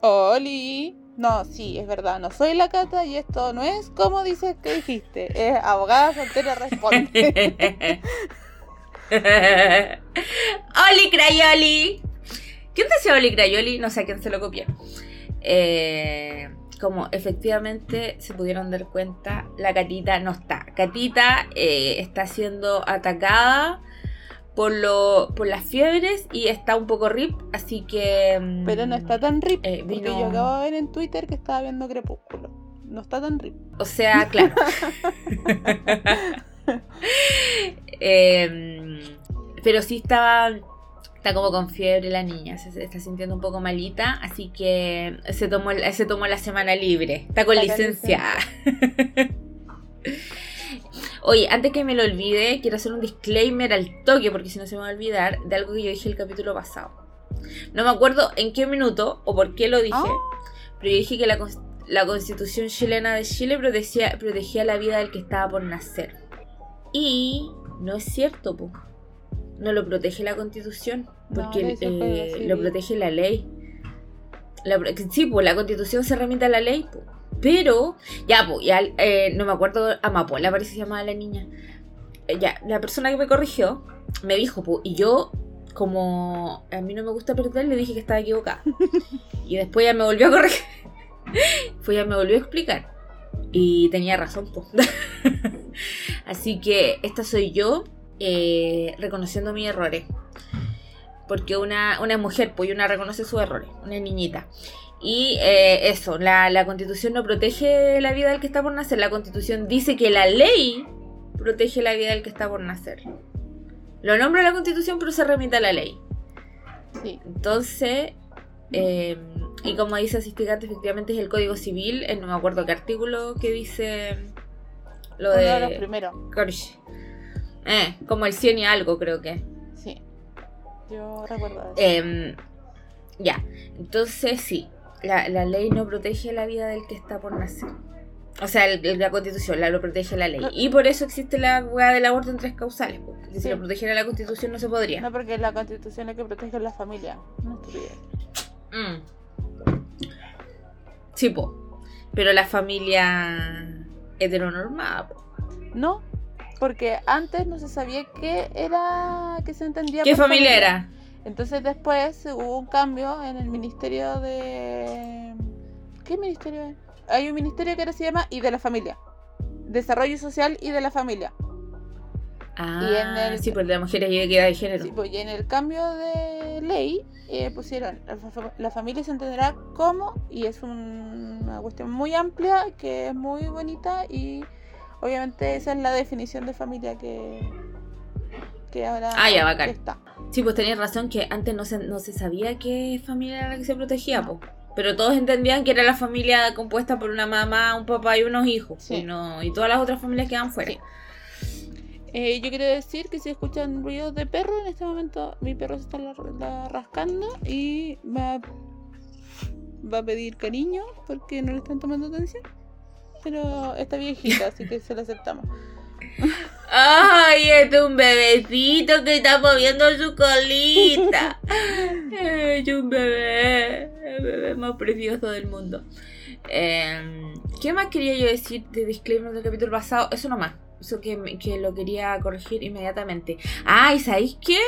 Oli. No, sí, es verdad, no soy la cata y esto no es como dices que dijiste. Es abogada soltera responde. Oli Crayoli. ¿Quién decía Oli Crayoli? No sé a quién se lo copió. Eh, como efectivamente se pudieron dar cuenta, la catita no está. Catita eh, está siendo atacada por, lo, por las fiebres y está un poco rip, así que... mm, Pero no está tan rip, eh, porque yo acabo de ver en Twitter que estaba viendo Crepúsculo. No está tan rip. O sea, claro. Em, pero sí estaba Está como con fiebre la niña, se, está sintiendo un poco malita, así que se tomó, se tomó la semana libre. Está con licencia. Oye, antes que me lo olvide, quiero hacer un disclaimer al toque, porque si no se me va a olvidar, de algo que yo dije el capítulo pasado. No me acuerdo en qué minuto o por qué lo dije, ah. pero yo dije que la, la, constitución chilena de Chile protegía, protegía la vida del que estaba por nacer. Y no es cierto, pues no lo protege la constitución, porque eh, lo protege la ley. sí, pues la constitución se remite a la ley, pero, ya, pues, ya, eh, no me acuerdo, Amapola parece que se llamaba la niña. Eh, ya, la persona que me corrigió me dijo, pues, y yo, como a mí no me gusta perder, le dije que estaba equivocada. y después ya me volvió a corregir. pues ya me volvió a explicar. Y tenía razón, pues. Así que esta soy yo eh, reconociendo mis errores. Porque una, mujer, pues una reconoce sus errores, una niñita. Y eh, eso, la, la, constitución no protege la vida del que está por nacer. La constitución dice que la ley protege la vida del que está por nacer. Lo nombra la constitución, pero se remite a la ley. Entonces, eh, y como dice Asistigante, efectivamente es el Código Civil, no me acuerdo qué artículo que dice lo de... de los primeros. Eh, como el 100 y algo, creo que. Sí. Yo recuerdo eso. Em, ya. Entonces, sí. La, ley no protege la vida del que está por nacer. O sea, la constitución la lo protege la ley. Y por eso existe la hueá del aborto en tres causales. Porque si lo protegiera la constitución no se podría. No, porque la constitución es que protege a la familia. No mm. Sí, po. Pero la familia heteronormada, po. No, porque antes no se sabía qué era, que se entendía. ¿Qué familia, era? Entonces después hubo un cambio en el ministerio de... ¿Qué ministerio es? Hay un ministerio que ahora se llama y de la familia. Desarrollo social y de la familia. Ah, y en el, sí, por la mujeres y equidad de género. Sí, pues, y en el cambio de ley eh, pusieron, la, familia se entenderá como, y es una cuestión muy amplia, que es muy bonita y Obviamente esa es la definición de familia que, que ahora ah, ya, bacán. está. Sí, pues tenías razón que antes no se, no se sabía qué familia era la que se protegía, pues. Pero todos entendían que era la familia compuesta por una mamá, un papá y unos hijos. Y, no, y todas las otras familias quedan fuera. Eh, yo quiero decir que si escuchan ruidos de perro, en este momento mi perro se está rascando y va, va a pedir cariño porque no le están tomando atención pero está viejita, así que se la aceptamos. Ay, este es un bebecito que está moviendo su colita. Es un bebé, el bebé más precioso del mundo. Em, ¿Qué más quería yo decir de disclaimer del capítulo pasado? Eso nomás. Eso que, que lo quería corregir inmediatamente. Ah, ¿y sabéis qué?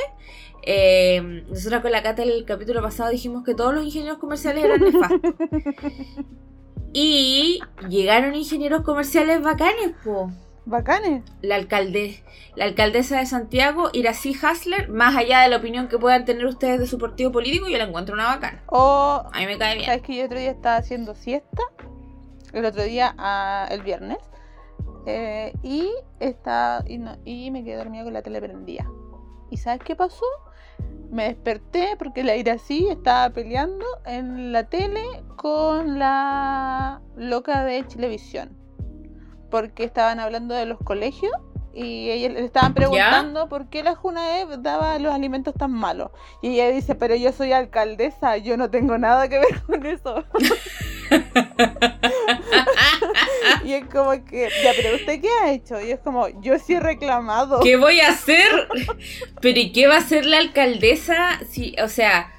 Eh, nosotros con la Cata el capítulo pasado dijimos que todos los ingenieros comerciales eran nefastos. Y llegaron ingenieros comerciales bacanes, po. Bacanes. La, alcalde, la alcaldesa de Santiago, Irací Hasler, más allá de la opinión que puedan tener ustedes de su partido político, yo la encuentro una bacana. O, a mí me cae bien. ¿Sabes que yo otro día estaba haciendo siesta? El otro día, el viernes. Eh, y, está, y, y me quedé dormida con la tele prendida. ¿Y sabes qué pasó? me desperté porque la Irací estaba peleando en la tele con la loca de Chilevisión. Porque estaban hablando de los colegios y ella le estaban preguntando por qué la Junae daba los alimentos tan malos. Y ella dice, pero yo soy alcaldesa, yo no tengo nada que ver con eso. y es como que, ya, pero ¿usted qué ha hecho? Y es como, yo sí he reclamado. ¿Qué voy a hacer? pero ¿y qué va a hacer la alcaldesa? Si, o sea,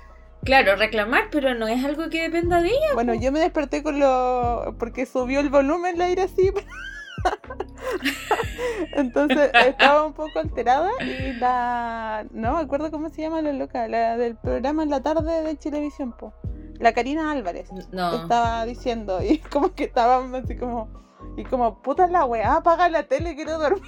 Claro, reclamar, pero no es algo que dependa de ella. Bueno, yo me desperté con lo. porque subió el volumen la ira así. Entonces estaba un poco alterada y la. No me acuerdo cómo se llama la loca, la del programa en la tarde de Televisión, po. La Karina Álvarez. No. Estaba diciendo y como que estábamos así como. Y como, puta la weá, apaga la tele, quiero dormir.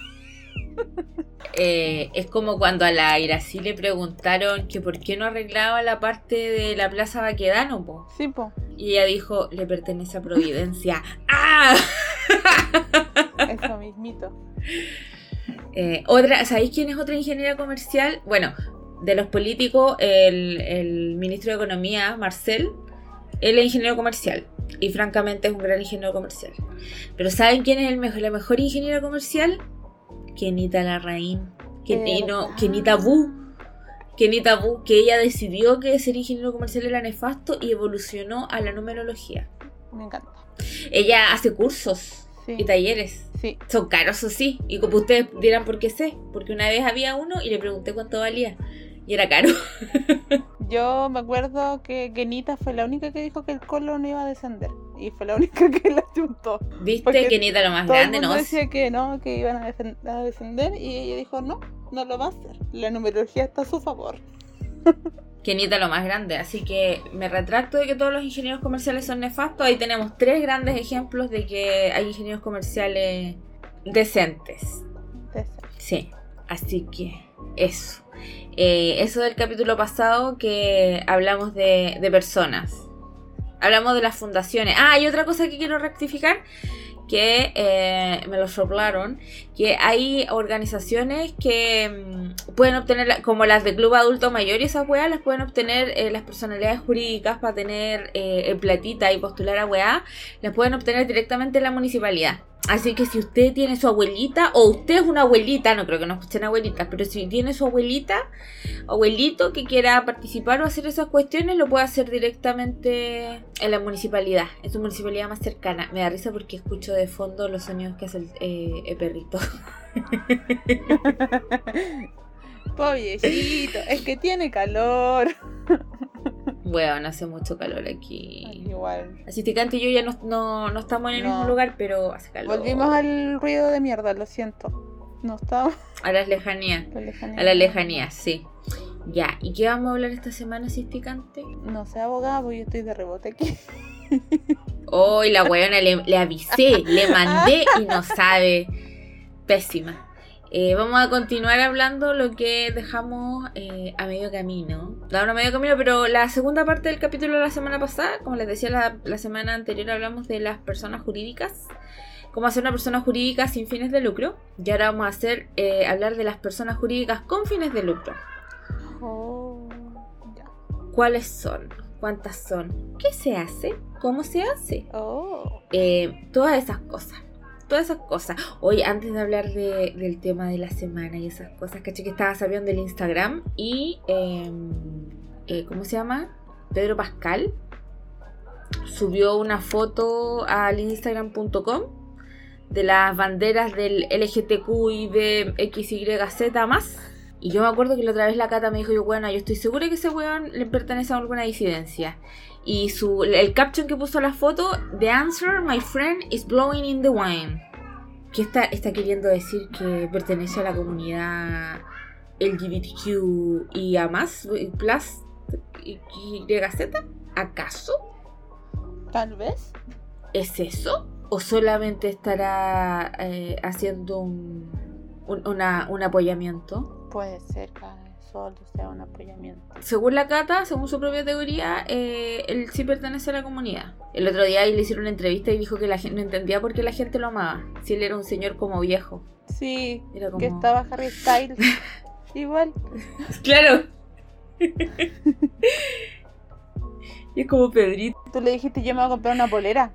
Eh, es como cuando a la Irací le preguntaron que por qué no arreglaba la parte de la Plaza Baquedano, po. Sí, po. Y ella dijo, le pertenece a Providencia. ¡Ah! Eso mismito. Eh, otra, ¿Sabéis quién es otra ingeniera comercial? Bueno, de los políticos, el, el ministro de Economía, Marcel, él es ingeniero comercial. Y francamente es un gran ingeniero comercial. Pero ¿saben quién es el mejor, la mejor ingeniera comercial? Kenita Larraín. Eh, no. Kenita Bu. Kenita Bu, que ella decidió que ser ingeniero comercial era nefasto y evolucionó a la numerología. Me encanta. Ella hace cursos Sí. y talleres. Sí. Son caros, eso sí. Y como ustedes dirán por qué sé. Porque una vez había uno y le pregunté cuánto valía. Y era caro. Yo me acuerdo que Kenita fue la única que dijo que el colo no iba a descender. Y fue la única que la chuntó. ¿Viste? Kenita lo más Todo grande, ¿no? decía que no, que iban a descender. Y ella dijo, no, no lo va a hacer. La numerología está a su favor. Kenita lo más grande. Así que me retracto de que todos los ingenieros comerciales son nefastos. Ahí tenemos tres grandes ejemplos de que hay ingenieros comerciales decentes. Sí, así que eso. Eh, eso del capítulo pasado que hablamos de, de personas. Hablamos de las fundaciones. Ah, y otra cosa que quiero rectificar, que eh, me lo soplaron, que hay organizaciones que mm, pueden obtener, como las de Club Adulto Mayor y esas weas, las pueden obtener eh, las personalidades jurídicas para tener eh, platita y postular a weá, las pueden obtener directamente en la municipalidad. Así que si usted tiene su abuelita, o usted es una abuelita, no creo que no escuchen abuelitas, pero si tiene su abuelita, abuelito que quiera participar o hacer esas cuestiones, lo puede hacer directamente en la municipalidad, en su municipalidad más cercana. Me da risa porque escucho de fondo los sonidos que hace el, eh, el perrito. Pobrecito, es que tiene calor. Bueno, hace mucho calor aquí. Igual. Así que y yo ya no, no, no estamos en el No. mismo lugar, pero hace calor. Volvimos al ruido de mierda, lo siento. No estaba A las lejanías. la lejanía. A la lejanía, sí. Ya, ¿y qué vamos a hablar esta semana, Cisticante? No sé, abogado, porque yo estoy de rebote aquí. Hoy la weona le, le avisé, le mandé y no sabe. Pésima. Eh, vamos a continuar hablando lo que dejamos eh, a medio camino. No, no a medio camino, pero la segunda parte del capítulo de la semana pasada, como les decía la, la semana anterior, hablamos de las personas jurídicas. Cómo hacer una persona jurídica sin fines de lucro. Y ahora vamos a hacer eh, hablar de las personas jurídicas con fines de lucro. Oh, ya. ¿Cuáles son? ¿Cuántas son? ¿Qué se hace? ¿Cómo se hace? Oh. Eh, todas esas cosas. Todas esas cosas. Hoy, antes de hablar de- del tema de la semana y esas cosas, caché que estaba sabiendo del Instagram y. eh, eh, ¿Cómo se llama? Pedro Pascal subió una foto al Instagram.com de las banderas del LGTQ y de XYZ más. Y yo me acuerdo que la otra vez la Cata me dijo, yo, bueno, yo estoy segura que ese weón le pertenece a alguna disidencia. Y su, el caption que puso la foto, The answer, my friend, is blowing in the wine. ¿Qué está, está queriendo decir que pertenece a la comunidad LGBTQ y a más, plus, YZ? ¿Acaso? Tal vez. ¿Es eso? ¿O solamente estará eh, haciendo un, un, una- un apoyamiento? Puede ser que solo sea un apoyamiento. Según la Cata, según su propia teoría, eh, él sí pertenece a la comunidad. El otro día le hicieron una entrevista y dijo que la gente no entendía por qué la gente lo amaba. Si él era un señor como viejo. Sí, Era como... que estaba Harry Styles. Igual. Claro. y es como Pedrito. Tú le dijiste yo me voy a comprar una polera.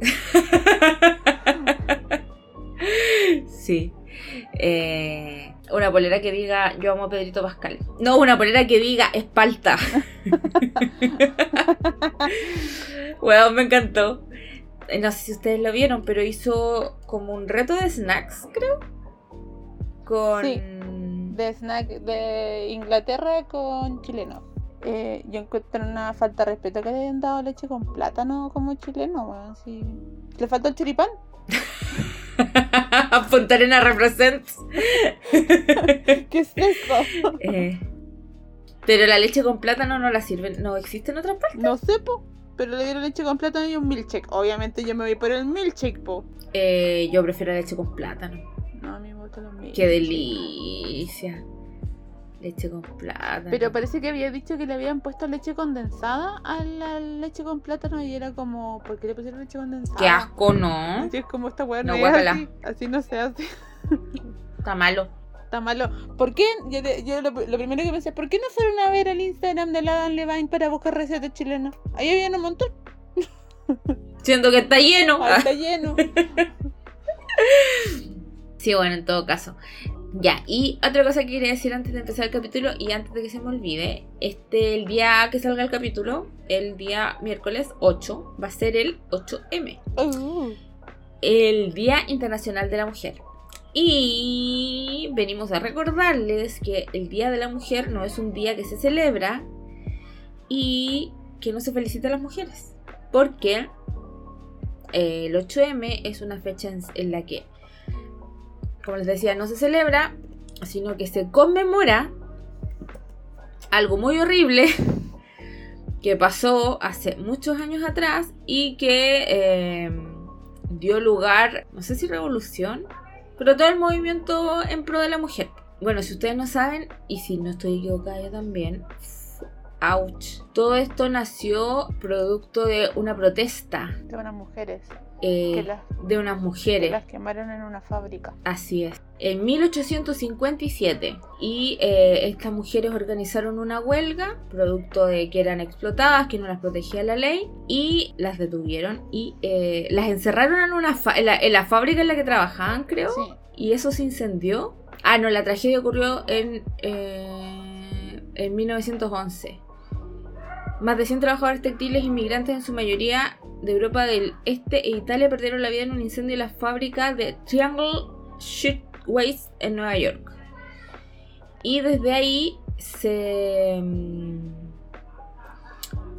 Sí. Eh, una polera que diga yo amo a Pedrito Pascal. No, una polera que diga espalta. Bueno, me encantó. Eh, No sé si ustedes lo vieron, pero hizo como un reto de snacks, creo. Con. Sí. De snack de Inglaterra con chileno. eh, yo encuentro una falta de respeto que le hayan dado leche con plátano como chileno, weón. Sí. Le falta el choripán. Punta Arena represents. ¿Qué es eso? Eh, pero la leche con plátano no la sirven, no existe en otras partes. No sé, po. Pero le dieron leche con plátano y un milkshake. Obviamente yo me voy por el milkshake, po. Eh, yo prefiero la leche con plátano. No, a mí me gustan los milkshakes. Qué delicia. Leche con plátano. Pero parece que había dicho que le habían puesto leche condensada a la leche con plátano y era como, ¿por qué le pusieron leche condensada? Qué asco, ¿no? Así es como esta weá no, es así, así no se hace. Está malo. Está malo. ¿Por qué? Yo, lo, lo primero que pensé, ¿por qué no fueron a ver el Instagram de la Dan Levine para buscar recetas chilenas? Ahí había un montón. Siento que está lleno. Está lleno. Sí, bueno, en todo caso. Ya, y otra cosa que quería decir antes de empezar el capítulo y antes de que se me olvide, este, el día que salga el capítulo, el día miércoles 8, va a ser el 8M, Uh, el Día Internacional de la Mujer. Y venimos a recordarles que el Día de la Mujer no es un día que se celebra y que no se felicita a las mujeres. Porque eh, el 8M es una fecha en la que, como les decía, no se celebra, sino que se conmemora algo muy horrible que pasó hace muchos años atrás y que eh, dio lugar, no sé si revolución, pero todo el movimiento en pro de la mujer. Bueno, si ustedes no saben, y si no estoy equivocada yo también, ouch. Todo esto nació producto de una protesta de unas mujeres eh, las, de unas que mujeres. las quemaron en una fábrica. Así es. En 1857. Y eh, estas mujeres organizaron una huelga, producto de que eran explotadas, que no las protegía la ley, y las detuvieron y eh, las encerraron en, una fa- en, la, en la fábrica en la que trabajaban, creo. Sí. Y eso se incendió. Ah, no, la tragedia ocurrió en, eh, en 1911. Más de 100 trabajadores textiles inmigrantes, en su mayoría de Europa del Este e Italia, perdieron la vida en un incendio en la fábrica de Triangle Shirtwaist en Nueva York. Y desde ahí se.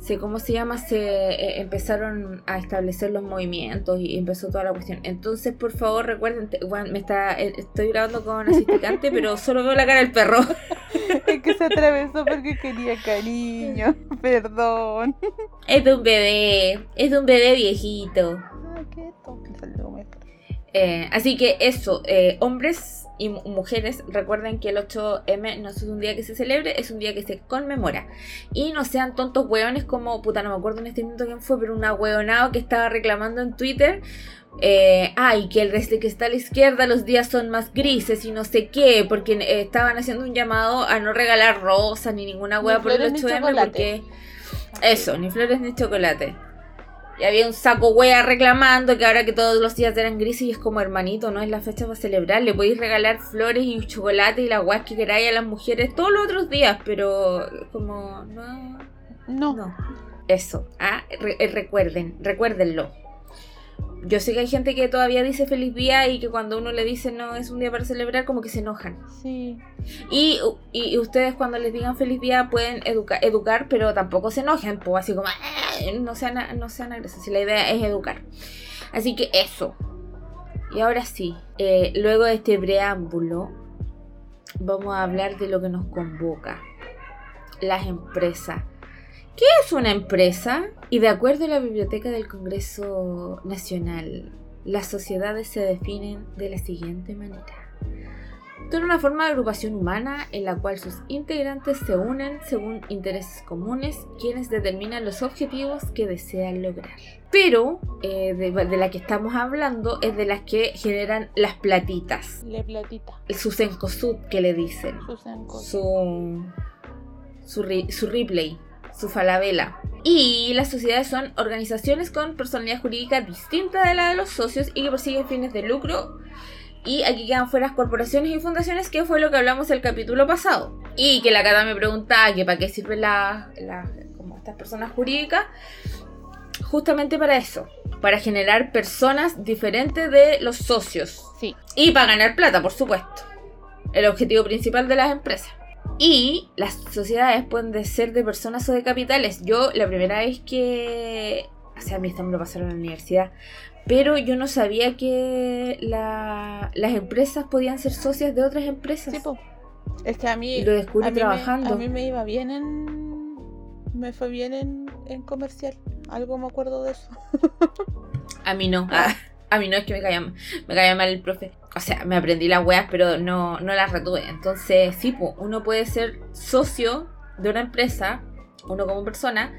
Se ¿Cómo se llama? Se eh, empezaron a establecer los movimientos y empezó toda la cuestión. Entonces, por favor, recuerden, bueno, me está, eh, estoy grabando con asistente, pero solo veo la cara del perro. Es que se atravesó porque quería cariño. Perdón. Es de un bebé, es de un bebé viejito. Ay, qué tonto. Eh, así que eso, eh, hombres y mu- mujeres, recuerden que el 8M no es un día que se celebre, es un día que se conmemora. Y no sean tontos hueones como, puta, no me acuerdo en este minuto quién fue, pero una hueonado que estaba reclamando en Twitter. Eh, ay, que el desde que está a la izquierda los días son más grises y no sé qué, porque eh, estaban haciendo un llamado a no regalar rosas ni ninguna Ni hueá por el flores ni 8M chocolate. porque... Eso, ni flores ni chocolate. Y había un saco wea reclamando que ahora que todos los días eran grises y es como hermanito, no es la fecha para celebrar. Le podéis regalar flores y chocolate y las weas que queráis a las mujeres todos los otros días, pero como no. No. No. Eso. Ah, re- eh, recuerden, recuérdenlo. Yo sé que hay gente que todavía dice feliz día y que cuando uno le dice no es un día para celebrar, como que se enojan. Sí. Y, y- y ustedes cuando les digan feliz día pueden educa- educar, pero tampoco se enojen, pues así como "Ah", no sean, no sean agresivos, si la idea es educar. Así que eso. Y ahora sí, eh, luego de este preámbulo, vamos a hablar de lo que nos convoca. Las empresas. ¿Qué es una empresa? Y de acuerdo a la Biblioteca del Congreso Nacional, las sociedades se definen de la siguiente manera. Son una forma de agrupación humana en la cual sus integrantes se unen según intereses comunes, quienes determinan los objetivos que desean lograr. Pero eh, de, de la que estamos hablando es de las que generan las platitas, Le platita. su sencosud que le dicen, su, su, ri- su replay, su falabella. Y las sociedades son organizaciones con personalidad jurídica distinta de la de los socios y que persiguen fines de lucro. Y aquí quedan fuera corporaciones y fundaciones, que fue lo que hablamos el capítulo pasado. Y que la Cata me preguntaba que para qué sirven las las- como estas personas jurídicas. Justamente para eso, para generar personas diferentes de los socios. Sí. Y para ganar plata, por supuesto. El objetivo principal de las empresas. Y las sociedades pueden ser de personas o de capitales. Yo la primera vez que... O sea, a mí esto me lo pasaron en la universidad. Pero yo no sabía que la- las empresas podían ser socias de otras empresas. Sí, po. Es que a mí. Y lo descubrí a mí me- trabajando. a mí me iba bien en. Me fue bien en, en comercial. Algo me acuerdo de eso. A mí no. Ah, a mí no es que me caía, me caía mal el profe. O sea, me aprendí las weas, pero no, no las retuve. Entonces, sí, po, uno puede ser socio de una empresa, uno como persona,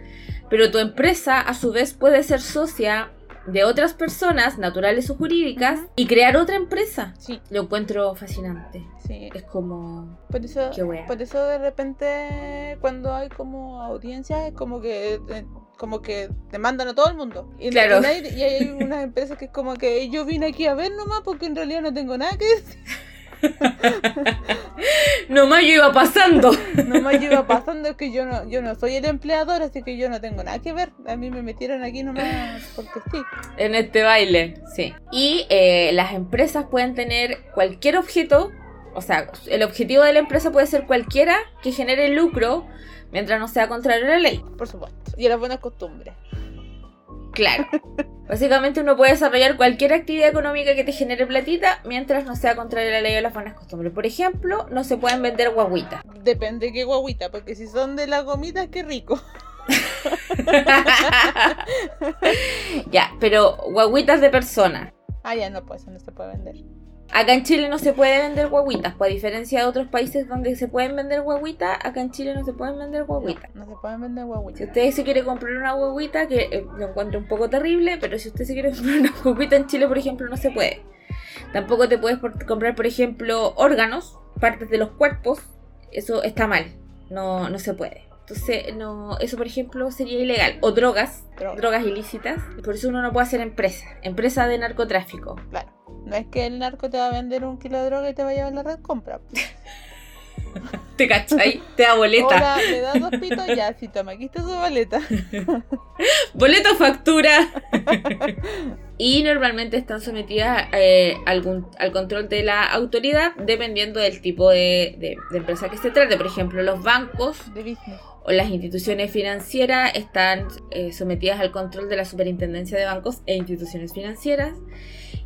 pero tu empresa a su vez puede ser socia de otras personas, naturales o jurídicas, y crear otra empresa. Sí, Lo encuentro fascinante. sí. Es como... Por eso, Qué wea. por eso de repente cuando hay como audiencias es como que eh, como que demandan a todo el mundo. Y, Claro. y nadie- y hay unas empresas que es como que yo vine aquí a ver nomás porque en realidad no tengo nada que decir. Nomás yo iba pasando. Nomás yo iba pasando es que yo no, yo no soy el empleador, así que yo no tengo nada que ver. A mí me metieron aquí nomás porque sí. En este baile, sí. Y eh, las empresas pueden tener cualquier objeto, o sea, el objetivo de la empresa puede ser cualquiera que genere lucro mientras no sea contrario a la ley. Por supuesto. Y a las buenas costumbres. Claro. Básicamente uno puede desarrollar cualquier actividad económica que te genere platita mientras no sea contrario a la ley o las buenas costumbres. Por ejemplo, no se pueden vender guaguitas. Depende qué guaguita, porque si son de las gomitas, qué rico. ya, pero guaguitas de personas. Ah, ya no, pues eso no se puede vender. Acá en Chile no se puede vender guaguitas, pues a diferencia de otros países donde se pueden vender guaguitas, acá en Chile no se pueden vender guaguitas. No se pueden vender Si guaguitas. usted se quiere comprar una guaguita, que eh, lo encuentro un poco terrible, pero si usted se quiere comprar una guaguita en Chile, por ejemplo, no se puede. Tampoco te puedes por- comprar, por ejemplo, órganos, partes de los cuerpos. Eso está mal. No, no se puede. Entonces, no, eso, por ejemplo, sería ilegal. O drogas, Drogas. drogas ilícitas. Por eso uno no puede hacer empresa. Empresa de narcotráfico. Claro. No es que el narco te va a vender un kilo de droga y te va a llevar la red compra. ¿Te cachai? Te da boleta. Hola, me da dos pitos, ya, sí, toma, aquí está su boleta. Boleto factura. y normalmente están sometidas eh, algún- al control de la autoridad dependiendo del tipo de, de- de empresa que se trate. Por ejemplo, los bancos De business. o las instituciones financieras están eh, sometidas al control de la Superintendencia de Bancos e Instituciones Financieras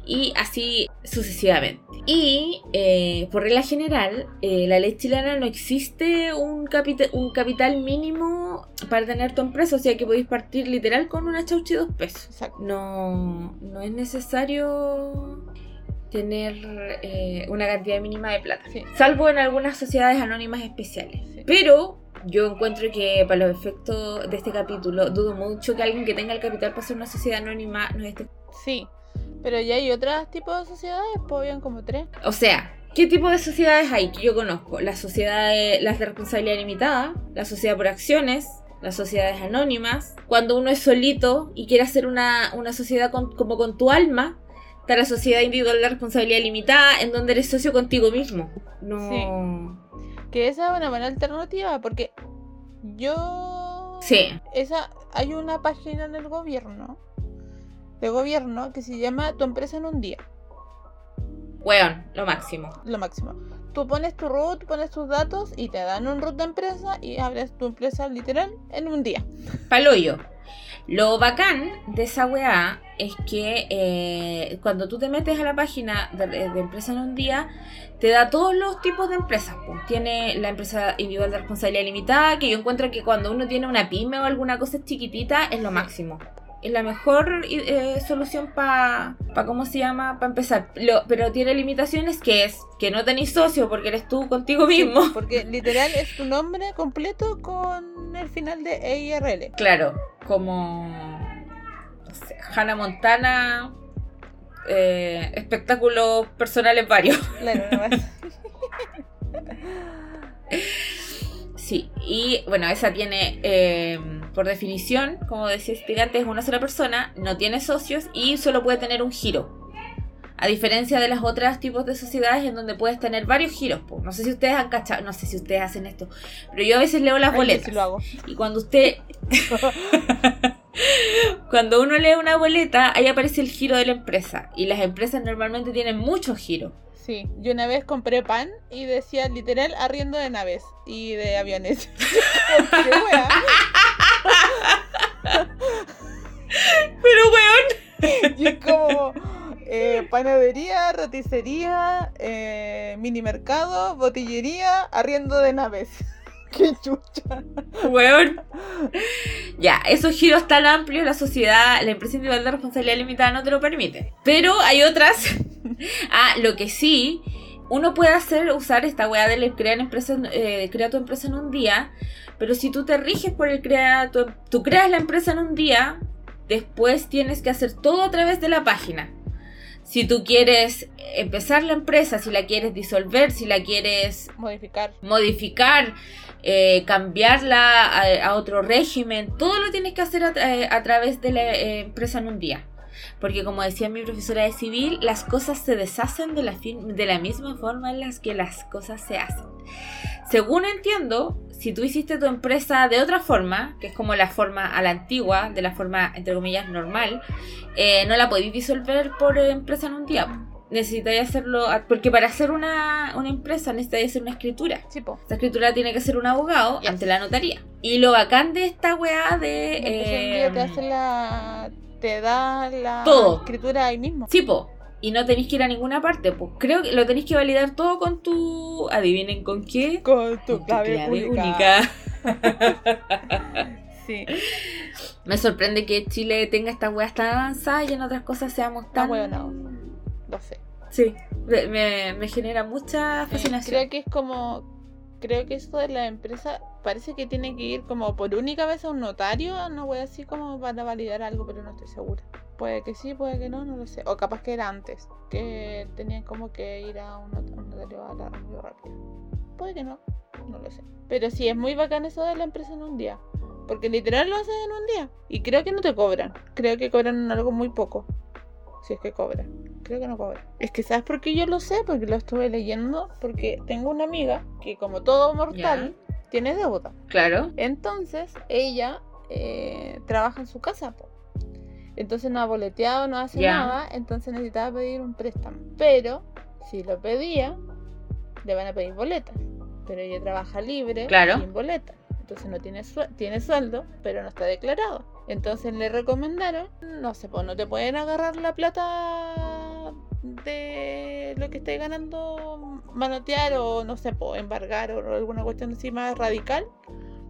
y así sucesivamente. Y eh, por regla general, eh, la ley chilena no existe un, capita- un capital mínimo para tener tu empresa, o sea que podéis partir literal con una chaucha y dos pesos. Exacto. No, no es necesario tener eh, una cantidad mínima de plata, Sí. salvo en algunas sociedades anónimas especiales. Sí. Pero yo encuentro que para los efectos de este capítulo dudo mucho que alguien que tenga el capital para ser una sociedad anónima nos esté... Sí. Pero ya hay otros tipos de sociedades, pues habían como tres. O sea, ¿qué tipo de sociedades hay que yo conozco? Las sociedades, las de responsabilidad limitada, la sociedad por acciones, las sociedades anónimas. Cuando uno es solito y quiere hacer una, una sociedad con- como con tu alma, está la sociedad individual de responsabilidad limitada, en donde eres socio contigo mismo. No... Que esa es una buena alternativa, porque yo... Sí. Esa, hay una página en el gobierno, de gobierno, que se llama Tu empresa en un día. Weón, lo máximo. Lo máximo. Tú pones tu root, pones tus datos y te dan un root de empresa y abres tu empresa literal en un día. Paloyo. Lo bacán de esa weá es que eh, cuando tú te metes a la página de, de empresa en un día, te da todos los tipos de empresas. pues. Tiene la empresa individual de responsabilidad limitada, que yo encuentro que cuando uno tiene una pyme o alguna cosa chiquitita, es lo máximo. Es la mejor eh, solución para, pa, ¿cómo se llama? Para empezar. Lo- pero tiene limitaciones que es que no tenés socio porque eres tú contigo mismo. Sí, porque literal es tu nombre completo con el final de EIRL. Claro, como no sé, Hannah Montana, eh, espectáculos personales varios. Claro, no más. Sí, y bueno, esa tiene, eh, por definición, como decía antes, es una sola persona, no tiene socios y solo puede tener un giro. A diferencia de las otras tipos de sociedades en donde puedes tener varios giros. po. No sé si ustedes han cachado, no sé si ustedes hacen esto, pero yo a veces leo las Ay, boletas. sí lo hago. Y cuando usted. cuando uno lee una boleta, ahí aparece el giro de la empresa. Y las empresas normalmente tienen muchos giros. Sí, yo una vez compré pan y decía literal arriendo de naves y de aviones. ¿Qué wea? Pero weón. Y es como eh, panadería, roticería, eh, mini mercado, botillería, arriendo de naves. Qué chucha. Weón. Ya, esos giros tan amplios, la sociedad, la empresa individual de responsabilidad limitada no te lo permite. Pero hay otras. ah, lo que sí, uno puede hacer, usar esta weá de crear empresa, eh, crea tu empresa en un día. Pero si tú te riges por el crear, tu, tú creas la empresa en un día, después tienes que hacer todo a través de la página. Si tú quieres empezar la empresa, si la quieres disolver, si la quieres Modificar. modificar, eh, cambiarla a, otro régimen, todo lo tienes que hacer a, a través de la eh, empresa en un día. Porque como decía mi profesora de civil, las cosas se deshacen de la, misma forma en las que las cosas se hacen. Según entiendo, si tú hiciste tu empresa de otra forma, que es como la forma a la antigua, de la forma entre comillas normal, eh, no la podéis disolver por eh, empresa en un día. Necesitáis hacerlo, porque para hacer una, una empresa necesitáis hacer una escritura. Sí, po. Esta escritura tiene que ser un abogado Yes. ante la notaría. Y lo bacán de esta weá de. Día te eh, hace la. te da la Todo. escritura ahí mismo. Sí, po. Y no tenéis que ir a ninguna parte. Pues creo que lo tenéis que validar todo con tu. Adivinen con qué. Con tu Con clave, única. única. Sí. Me sorprende que Chile tenga estas weas tan avanzadas y en otras cosas seamos tan. hueonados. Lo sé. Sí. Me, me- genera mucha Sí, fascinación. creo que es como. Creo que esto de la empresa parece que tiene que ir como por única vez a un notario, no voy así como para validar algo, pero no estoy segura. Puede que sí, puede que no, no lo sé. O capaz que era antes, que tenían como que ir a un, not- un notario a la muy rápido. Puede que no, no lo sé. Pero sí, es muy bacán eso de la empresa en un día. Porque literal lo haces en un día. Y creo que no te cobran. Creo que cobran algo muy poco. Si es que cobran. Creo que no cobran. Es que ¿sabes por qué yo lo sé? Porque lo estuve leyendo. Porque tengo una amiga que como todo mortal tiene deuda. Claro. Entonces ella eh, trabaja en su casa. po. Entonces no ha boleteado, no hace nada. Entonces necesitaba pedir un préstamo. Pero si lo pedía, le van a pedir boletas. Pero ella trabaja libre, Claro. sin boletas. Entonces no tiene, tiene sueldo, pero no está declarado. Entonces le recomendaron, no sé, pues no te pueden agarrar la plata de lo que estés ganando, manotear o no sé, pues embargar o alguna cuestión así más radical,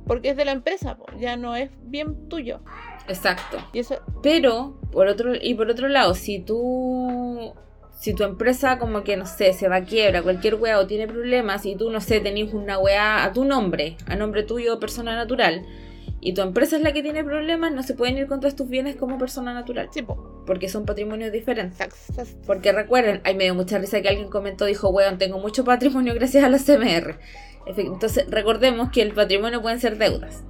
porque es de la empresa, pues, ya no es bien tuyo. Exacto. Y eso, Pero, por otro, y por otro lado, si tú, si tu empresa como que, no sé, se va a quiebra, cualquier weá o tiene problemas y tú, no sé, tenés una weá a tu nombre, a nombre tuyo, persona natural, y tu empresa es la que tiene problemas, no se pueden ir contra tus bienes como persona natural, sí, porque son patrimonios diferentes. Porque recuerden, ay, me dio mucha risa que alguien comentó, dijo, weón, tengo mucho patrimonio gracias a la CMR. Entonces, recordemos que el patrimonio pueden ser deudas.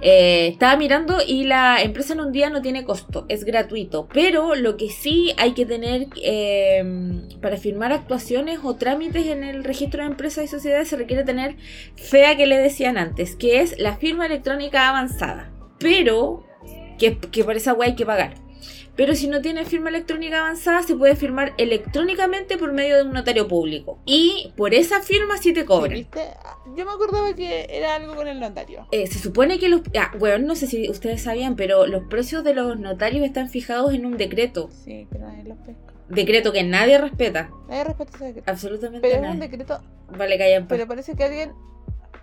Eh, estaba mirando y la empresa en un día no tiene costo, es gratuito. Pero lo que sí hay que tener eh, para firmar actuaciones o trámites en el registro de empresas y sociedades se requiere tener FEA que le decían antes, que es la firma electrónica avanzada. Pero, que, que por esa wea hay que pagar. Pero si no tiene firma electrónica avanzada, se puede firmar electrónicamente por medio de un notario público. Y por esa firma sí te Sí, cobran. ¿viste? Ah, Yo me acordaba que era algo con el notario. Eh, se supone que los... Ah, bueno, no sé si ustedes sabían, pero los precios de los notarios están fijados en un decreto. Sí, pero nadie los pesca. Decreto que nadie respeta. Nadie respeta ese decreto. Absolutamente Pero es un decreto Vale, callan. Pero parece que alguien.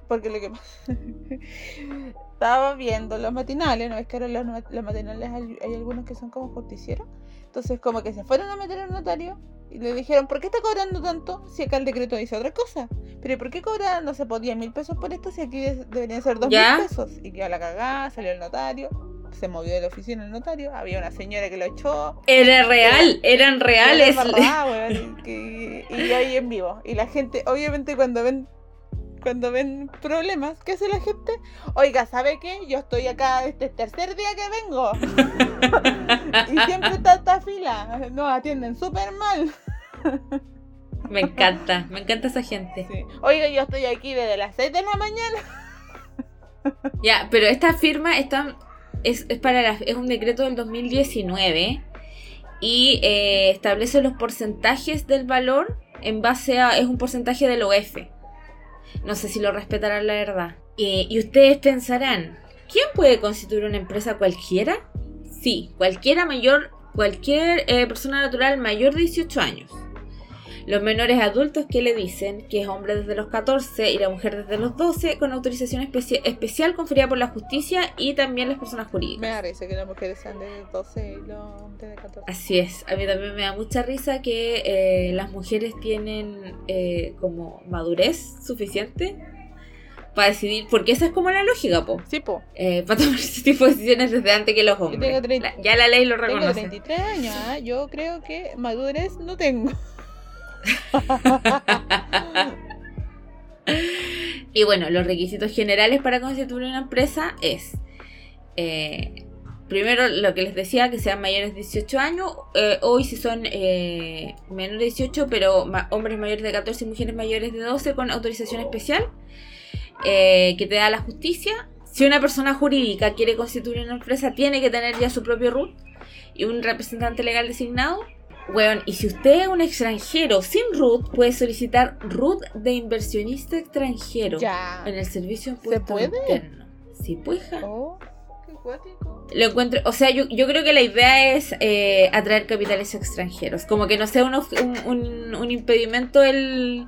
Porque lo que pasa. Estaba viendo los matinales, ¿no? Es que ahora los, los matinales hay, hay algunos que son como justicieros. Entonces, como que se fueron a meter al notario y le dijeron: ¿Por qué está cobrando tanto si acá el decreto dice otra cosa? Pero ¿y ¿por qué cobra, no sé, por 10 mil pesos por esto si aquí de- deberían ser 2 mil pesos? Y quedó la cagada, salió el notario, se movió de la oficina el notario, había una señora que lo echó. Era real, eran reales. Era weón, que- y ahí en vivo. Y la gente, obviamente, cuando ven cuando ven problemas, ¿qué hace la gente? Oiga, ¿sabe qué? Yo estoy acá este tercer día que vengo. y siempre está esta fila. Nos atienden súper mal. Me encanta, me encanta esa gente. Sí. Oiga, yo estoy aquí desde las 6 de la mañana. Ya, pero esta firma está, es, es para la- es un decreto del 2019 y eh, establece los porcentajes del valor en base a. es un porcentaje del OF. No sé si lo respetarán la verdad. Eh, y ustedes pensarán, ¿quién puede constituir una empresa cualquiera? Sí, cualquiera mayor, cualquier eh, persona natural mayor de 18 años. Los menores adultos que le dicen que es hombre desde los 14 y la mujer desde los 12 con autorización especial conferida por la justicia y también las personas jurídicas. Me da risa que las mujeres sean de 12 y los hombres de 14. Así es, a mí también me da mucha risa que eh, las mujeres tienen eh, como madurez suficiente para decidir, porque esa es como la lógica, po. Sí, po. Eh, para tomar ese tipo de decisiones desde antes que los hombres. ya la ley lo reconoce. Tengo 33 años, ¿ah? yo creo que madurez no tengo. y bueno, los requisitos generales para constituir una empresa es, eh, primero lo que les decía, que sean mayores de 18 años, eh, hoy si son eh, menores de 18, pero hombres mayores de 14 y mujeres mayores de 12 con autorización especial, que te da la justicia. Si una persona jurídica quiere constituir una empresa, tiene que tener ya su propio RUT y un representante legal designado. Bueno, y si usted es un extranjero sin RUT, puede solicitar RUT de inversionista extranjero en el servicio ¿Se puede? interno. Sí, pues. Oh, qué cuático. Lo encuentro, o sea, yo, creo que la idea es eh, atraer capitales extranjeros. Como que no sea un, un, impedimento el,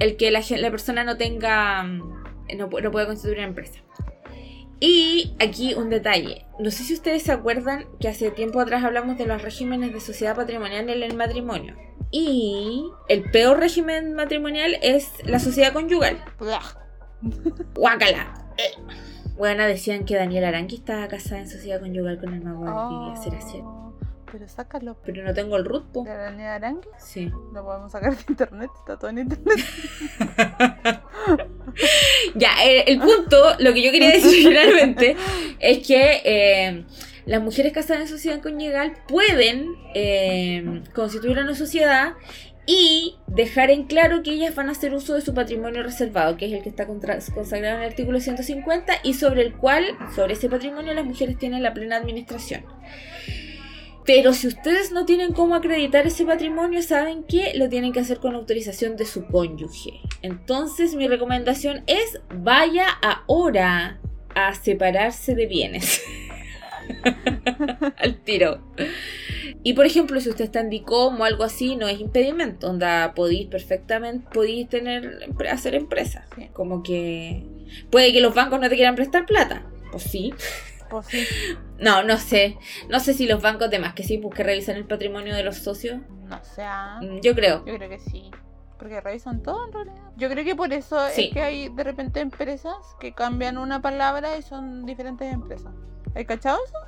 el que la, la persona no tenga, no, no pueda constituir una empresa. Y aquí un detalle. No sé si ustedes se acuerdan que hace tiempo atrás hablamos de los regímenes de sociedad patrimonial en el matrimonio. Y el peor régimen matrimonial es la sociedad conyugal. Guácala. Bueno, decían que Daniel Aranqui estaba casada en sociedad conyugal con el mago de ¿Será cierto? Pero sácalo. Pero no tengo el root, ¿De Daniel Aranqui? Sí. Lo podemos sacar de internet, está todo en internet. ya, eh, el, punto, lo que yo quería decir finalmente, es que eh, las mujeres casadas en sociedad conyugal pueden eh, constituir una sociedad y dejar en claro que ellas van a hacer uso de su patrimonio reservado, que es el que está consagrado en el artículo 150 y sobre el cual, sobre ese patrimonio, las mujeres tienen la plena administración. Pero si ustedes no tienen cómo acreditar ese patrimonio, saben que lo tienen que hacer con autorización de su cónyuge. Entonces mi recomendación es vaya ahora a separarse de bienes. Al tiro. Y por ejemplo, si usted está en DICOM o algo así, no es impedimento. Onda, podéis perfectamente, podéis tener, hacer empresa. Como que puede que los bancos no te quieran prestar plata. Pues sí. Pues sí. No, no sé. No sé si los bancos de más que sí, pues que revisan el patrimonio de los socios. No sé. Ah. Mm, yo creo. Yo creo que sí. Porque revisan todo en realidad. Yo creo que por eso es que hay de repente empresas que cambian una palabra y son diferentes empresas. ¿Hay cachado eso?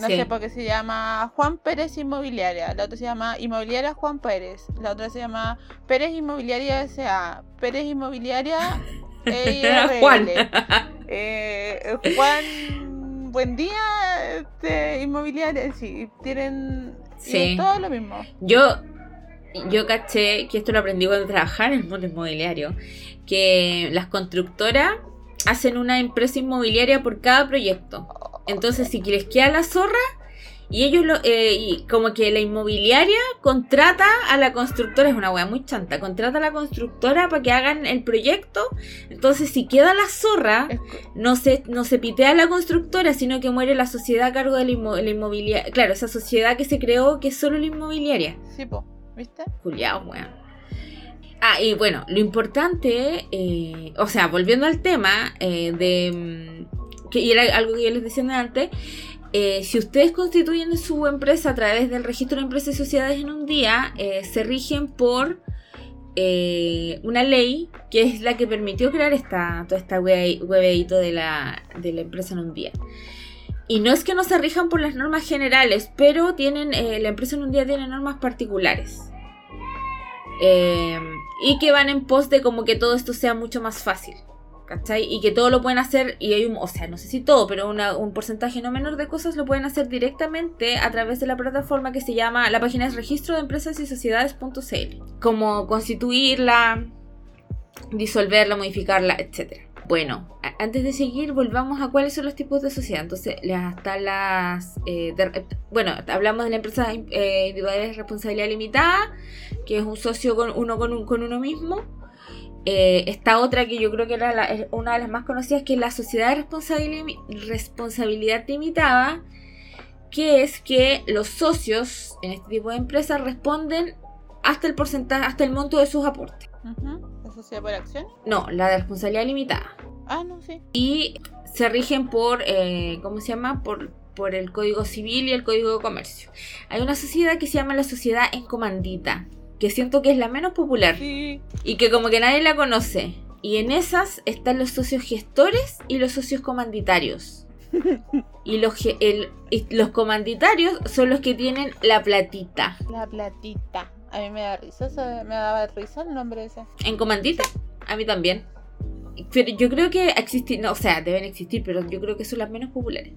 No sé, porque se llama Juan Pérez Inmobiliaria, la otra se llama Inmobiliaria Juan Pérez, la otra se llama Pérez Inmobiliaria S.A., Pérez Inmobiliaria Juan. Eh, Juan, buen día, este, inmobiliaria, sí, tienen todo lo mismo. Yo, yo caché que esto lo aprendí cuando trabajaba en el mundo inmobiliario, que las constructoras hacen una empresa inmobiliaria por cada proyecto. Entonces, si quieres que a la zorra, y ellos, lo, eh, y como que la inmobiliaria contrata a la constructora, es una wea muy chanta, contrata a la constructora para que hagan el proyecto. Entonces, si queda la zorra, no se, no se pitea a la constructora, sino que muere la sociedad a cargo de la, inmobiliaria. Claro, esa sociedad que se creó que es solo la inmobiliaria. Sí, po, ¿viste? Juliado, weón. Ah, y bueno, lo importante, eh, o sea, volviendo al tema eh, de. Mm, que era algo que yo les decía antes eh, si ustedes constituyen su empresa a través del registro de empresas y sociedades en un día, eh, se rigen por eh, una ley que es la que permitió crear esta, toda esta huevedito de la, de la empresa en un día. Y no es que no se rijan por las normas generales, pero tienen la empresa en un día tiene normas particulares. y que van en pos de como que todo esto sea mucho más fácil. ¿Cachai? Y que todo lo pueden hacer, y hay un, o sea, no sé si todo, pero un porcentaje no menor de cosas lo pueden hacer directamente a través de la plataforma que se llama, la página es registro de empresas y sociedades.cl, como constituirla, disolverla, modificarla, etc. Bueno, antes de seguir, volvamos a cuáles son los tipos de sociedad. Entonces, hasta las. Eh, bueno, hablamos de la empresa eh, individual de responsabilidad limitada, que es un socio con uno con, con uno mismo. Eh, esta otra que yo creo que era una de las más conocidas, que es la sociedad de responsabilidad limitada, que es que los socios en este tipo de empresas responden hasta el porcentaje, hasta el monto de sus aportes. ¿La sociedad por acciones? No, la de responsabilidad limitada. Ah, no, sí. Y se rigen por, eh, ¿cómo se llama? Por, por el Código Civil y el Código de Comercio. Hay una sociedad que se llama la sociedad en comandita, que siento que es la menos popular y que como que nadie la conoce. Y en esas están los socios gestores y los socios comanditarios. y los, los comanditarios son los que tienen la platita. La platita. A mí me da risa, me daba risa el nombre ese. ¿En comandita? A mí también. Pero yo creo que existen, no, o sea, deben existir, pero yo creo que son las menos populares.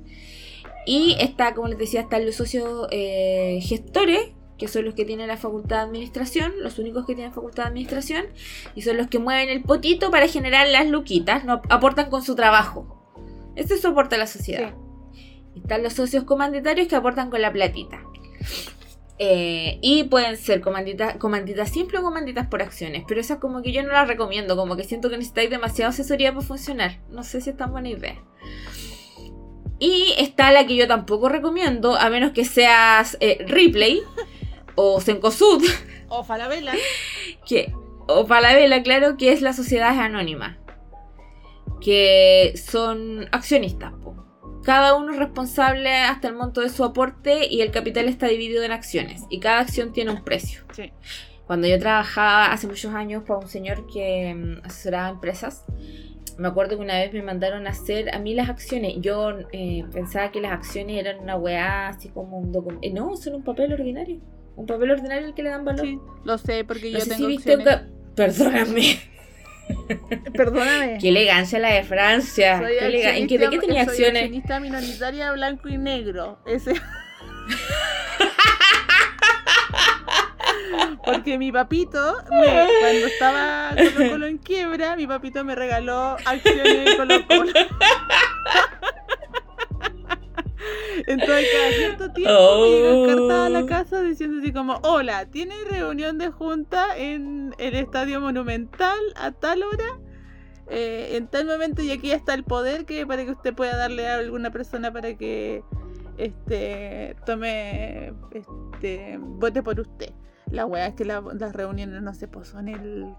Y está, como les decía, están los socios eh, gestores, que son los que tienen la facultad de administración, los únicos que tienen facultad de administración, y son los que mueven el potito para generar las luquitas, no aportan con su trabajo. Este es aporta a la sociedad. Están los socios comanditarios que aportan con la platita. Eh, y pueden ser comanditas, comanditas simples o comanditas por acciones. Pero esas como que yo no las recomiendo. Como que siento que necesitáis demasiada asesoría para funcionar. No sé si es tan buena idea. Y está la que yo tampoco recomiendo. A menos que seas eh, Ripley. O Sencosud. O Falabella. Que, o Falabella, claro, que es la sociedad anónima. Que son accionistas. Cada uno es responsable hasta el monto de su aporte y el capital está dividido en acciones y cada acción tiene un precio. Cuando yo trabajaba hace muchos años para un señor que mm, asesoraba empresas, me acuerdo que una vez me mandaron a hacer a mí las acciones. Yo eh, pensaba que las acciones eran una weá así como un documento. Eh, no, son un papel ordinario. Un papel ordinario al que le dan valor. Sí, lo sé porque yo tengo acciones. Perdóname. Perdóname. Qué elegancia la de Francia. ¿En qué, ¿De qué tenía soy acciones? accionista minoritaria blanco y negro. Ese. Porque mi papito, cuando estaba Colo Colo en quiebra, mi papito me regaló acciones de Colo Colo. Entonces cada cierto tiempo me llega carta a la oh. casa diciendo así como, hola, ¿tiene reunión de junta en el Estadio Monumental a tal hora? Eh, en tal momento y aquí está el poder que para que usted pueda darle a alguna persona para que este tome este vote por usted. La weá es que las reuniones no se pues en el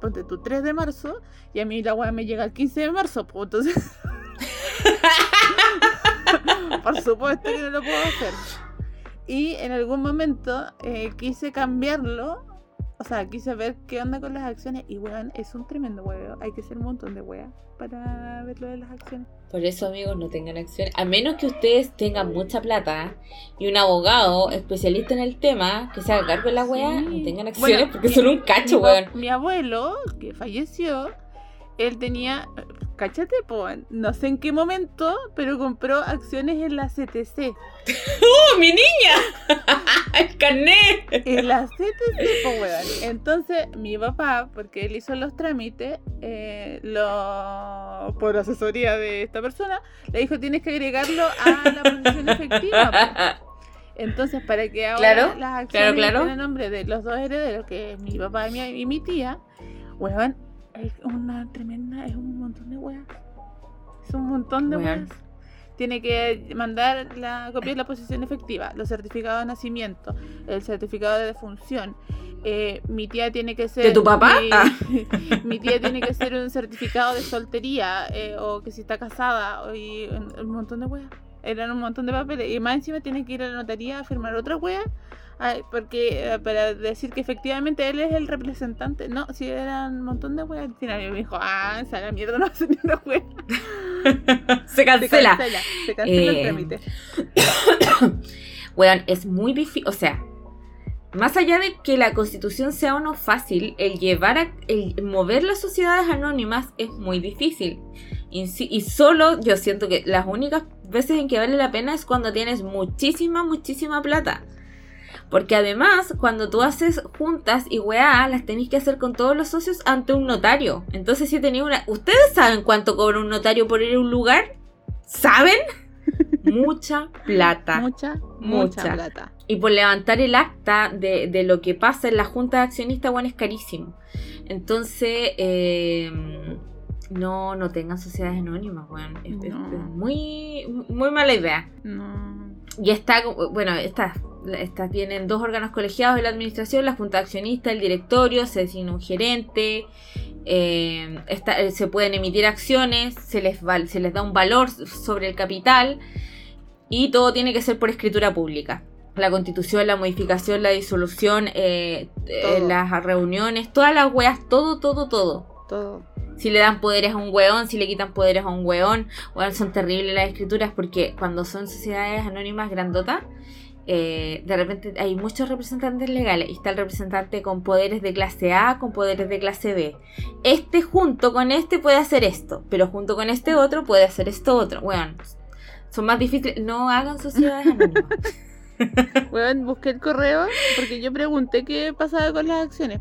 ponte tu 3 de marzo y a mí la weá me llega el 15 de marzo, pues entonces Por supuesto que no lo puedo hacer. Y en algún momento eh, quise cambiarlo. O sea, quise ver qué onda con las acciones. Y weón, es un tremendo huevo. Hay que hacer un montón de weas para ver lo de las acciones. Por eso, amigos, no tengan acciones. A menos que ustedes tengan mucha plata y un abogado especialista en el tema que se haga cargo de la wea, no tengan acciones porque son un cacho, weón. Mi abuelo, que falleció, él tenía, cáchate, no sé en qué momento, pero compró acciones en la CTC. ¡Uh, mi niña! ¡El carnet! En la CTC, po, weón. Entonces, mi papá, porque él hizo los trámites, eh, lo, por asesoría de esta persona, le dijo, tienes que agregarlo a la posición efectiva. Entonces, para que ahora las acciones claro, claro. nombre de los dos herederos, que es mi papá y mi, y mi tía, weón, es una tremenda, es un montón de weas. Es un montón de weas. Tiene que mandar la copia de la posición efectiva, los certificados de nacimiento, el certificado de defunción. Eh, mi tía tiene que ser. ¿De tu papá? Mi, ah. mi tía tiene que ser un certificado de soltería eh, o que si está casada y un, montón de weas. Eran un montón de papeles. Y más encima tiene que ir a la notaría a firmar otra wea porque eh, para decir que efectivamente él es el representante. No, si eran un montón de weas. Y me dijo, ah, esa la mierda no hace ni una wea. se cancela. Se cancela, el eh, trámite. Weón, es muy difícil. O sea, más allá de que la constitución sea uno fácil, el llevar a. el mover las sociedades anónimas es muy difícil. y solo yo siento que las únicas veces en que vale la pena es cuando tienes muchísima, muchísima plata. Porque además, cuando tú haces juntas y weá, las tenéis que hacer con todos los socios ante un notario. Entonces, si tenía una. ¿Ustedes saben cuánto cobra un notario por ir a un lugar? ¿Saben? mucha plata. Mucha, mucha, plata. Y por levantar el acta de, lo que pasa en la junta de accionistas, bueno, es carísimo. Entonces, eh, no, no tengan sociedades anónimas, bueno. Es, muy, muy mala idea. Y está, bueno, estas tienen dos órganos colegiados de la administración, la junta de accionistas, el directorio, se designa un gerente, eh, eh, se pueden emitir acciones, se les, se les da un valor sobre el capital y todo tiene que ser por escritura pública. La constitución, la modificación, la disolución, eh, las reuniones, todas las weas, todo, todo, todo. Todo. Si le dan poderes a un weón, si le quitan poderes a un weón, weón, son terribles las escrituras porque cuando son sociedades anónimas grandotas, eh, de repente hay muchos representantes legales y está el representante con poderes de clase A, con poderes de clase B. Este junto con este puede hacer esto, pero junto con este otro puede hacer esto otro. Bueno, son más difíciles. No hagan sociedades anónimas. Bueno, busqué el correo porque yo pregunté qué pasaba con las acciones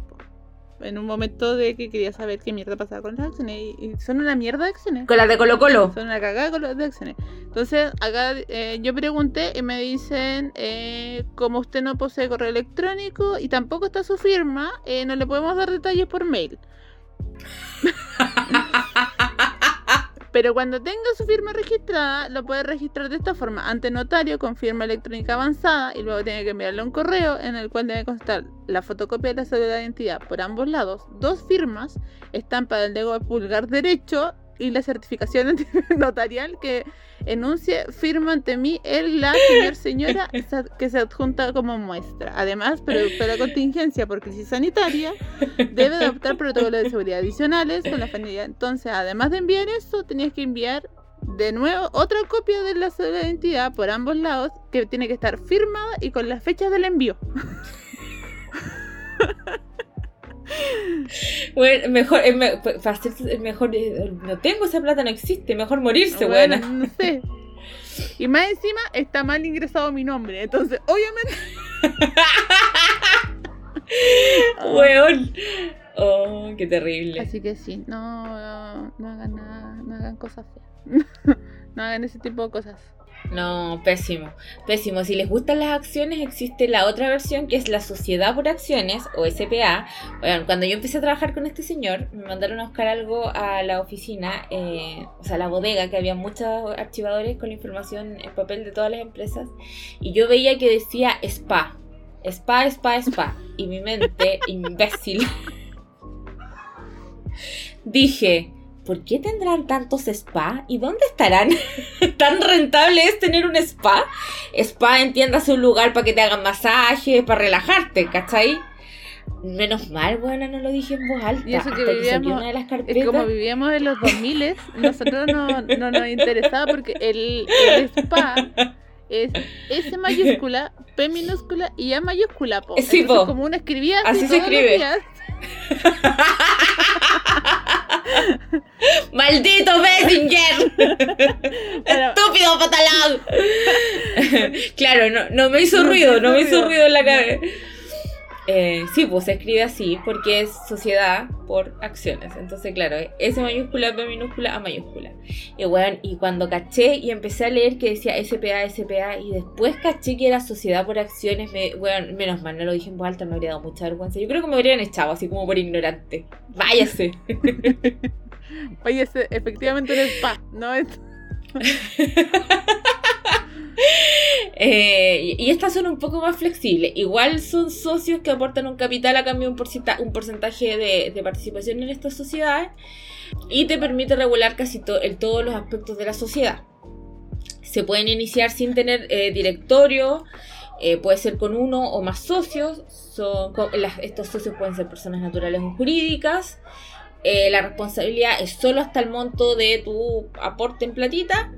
en un momento de que quería saber qué mierda pasaba con las acciones. Y, son una mierda de acciones. Con las de Colo Colo. Son una cagada con las de acciones. Entonces, acá eh, yo pregunté y me dicen, eh, como usted no posee correo electrónico y tampoco está su firma, eh, no le podemos dar detalles por mail. Pero cuando tenga su firma registrada, lo puede registrar de esta forma, ante notario con firma electrónica avanzada y luego tiene que enviarle un correo en el cual debe constar la fotocopia de la cédula de identidad por ambos lados, dos firmas, estampa del dedo pulgar derecho y la certificación notarial que enuncie firma ante mí el la señor señora que se adjunta como muestra. Además, de la contingencia por crisis sanitaria, debe adoptar protocolos de seguridad adicionales con la familia. Entonces, además de enviar eso, tenías que enviar de nuevo otra copia de la cédula de identidad por ambos lados que tiene que estar firmada y con las fechas del envío. Bueno, mejor, es mejor, eh, no tengo esa plata, no existe, mejor morirse, bueno, No sé. Y más encima está mal ingresado mi nombre, entonces, obviamente. Weón. Oh, qué terrible. Así que sí, no, no hagan nada, no hagan cosas feas. no hagan ese tipo de cosas. No, pésimo, pésimo. Si les gustan las acciones, existe la otra versión que es la Sociedad por Acciones o SPA. Cuando yo empecé a trabajar con este señor, me mandaron a buscar algo a la oficina, eh, o sea, la bodega, que había muchos archivadores con la información en papel de todas las empresas, y yo veía que decía SPA, SPA, SPA, SPA, y mi mente, imbécil, dije, ¿por qué tendrán tantos spa? ¿Y dónde estarán? ¿Tan rentable es tener un spa? Spa, entiéndase un lugar para que te hagan masajes, para relajarte, ¿cachai? Menos mal, bueno, no lo dije en voz alta. Y eso que vivíamos, una de las como vivíamos en los 2000, nosotros no, no nos interesaba porque el, spa es S mayúscula, P minúscula y A mayúscula. Po. Sí, como uno escribía así, se escribe. ¡Maldito Bessinger! ¡Estúpido patalán! claro, no, no me hizo ruido, no me hizo ruido en la cabeza. Eh, sí, pues se escribe así porque es sociedad por acciones. Entonces, claro, S mayúscula, B minúscula, A mayúscula. Y bueno, y cuando caché y empecé a leer que decía SPA, SPA, y después caché que era sociedad por acciones, me, bueno, menos mal, no lo dije en voz alta, me habría dado mucha vergüenza. Yo creo que me habrían echado así como por ignorante. Váyase. Váyase, efectivamente eres spa, no es. Eh, y estas son un poco más flexibles. Igual son socios que aportan un capital a cambio de un, porcentaje de, participación en estas sociedades y te permite regular casi todos los aspectos de la sociedad. Se pueden iniciar sin tener eh, directorio, eh, puede ser con uno o más socios. Estos socios pueden ser personas naturales o jurídicas. la responsabilidad es solo hasta el monto de tu aporte en platita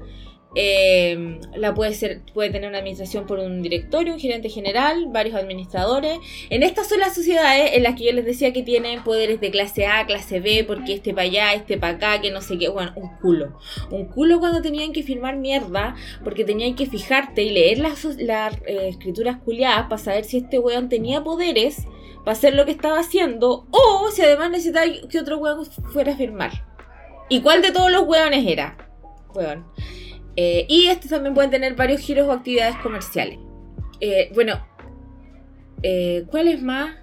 Eh, la puede ser, puede tener una administración por un directorio, un gerente general, varios administradores. En estas son las sociedades en las que yo les decía que tienen poderes de clase A, clase B, porque este para allá, este para acá, que no sé qué. Bueno, un culo. Un culo cuando tenían que firmar mierda, porque tenían que fijarte y leer las, las eh, escrituras culiadas para saber si este weón tenía poderes para hacer lo que estaba haciendo, o si además necesitaba que otro weón fuera a firmar. ¿Y cuál de todos los weones era? Weón. Eh, y estos también pueden tener varios giros o actividades comerciales. Eh, bueno, eh, ¿cuál es más?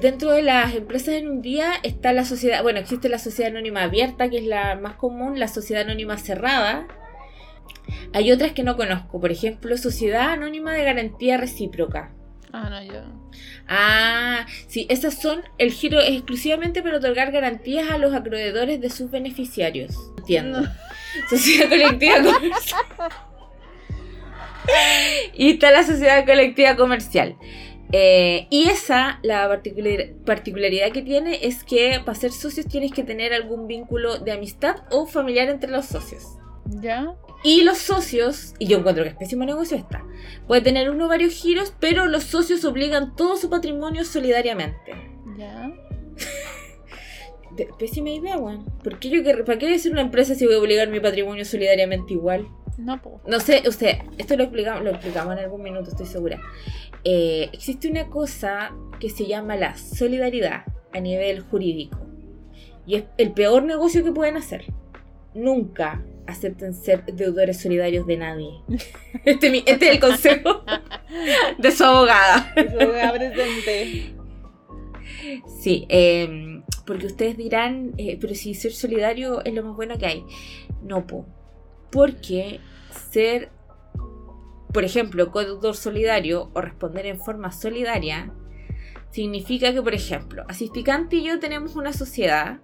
dentro de las empresas en un día está la sociedad, bueno, existe la sociedad anónima abierta, que es la más común, la sociedad anónima cerrada. Hay otras que no conozco, por ejemplo, sociedad anónima de garantía recíproca. Ah, no, yo. Ah, sí, esas son, el giro es exclusivamente para otorgar garantías a los acreedores de sus beneficiarios. Entiendo. Sociedad colectiva comercial. y está la sociedad colectiva comercial. Eh, y esa, la particularidad que tiene es que para ser socios tienes que tener algún vínculo de amistad o familiar entre los socios. ¿Ya? Y los socios, y yo encuentro que es pésimo negocio esta, puede tener uno o varios giros, pero los socios obligan todo su patrimonio solidariamente. ¿Ya? pésima idea, weón. ¿Por qué yo ¿Para qué voy a ser una empresa si voy a obligar mi patrimonio solidariamente igual? No, po. No sé, usted, esto lo explicamos, lo explicamos en algún minuto, estoy segura. Eh, existe una cosa que se llama la solidaridad a nivel jurídico. Y es el peor negocio que pueden hacer. Nunca acepten ser deudores solidarios de nadie. Este, este es el consejo de su abogada. su abogada presente. Sí, eh, porque ustedes dirán, eh, pero si ser solidario es lo más bueno que hay. No, po. Porque ser, por ejemplo, codeudor solidario o responder en forma solidaria significa que, por ejemplo, Asisticante y yo tenemos una sociedad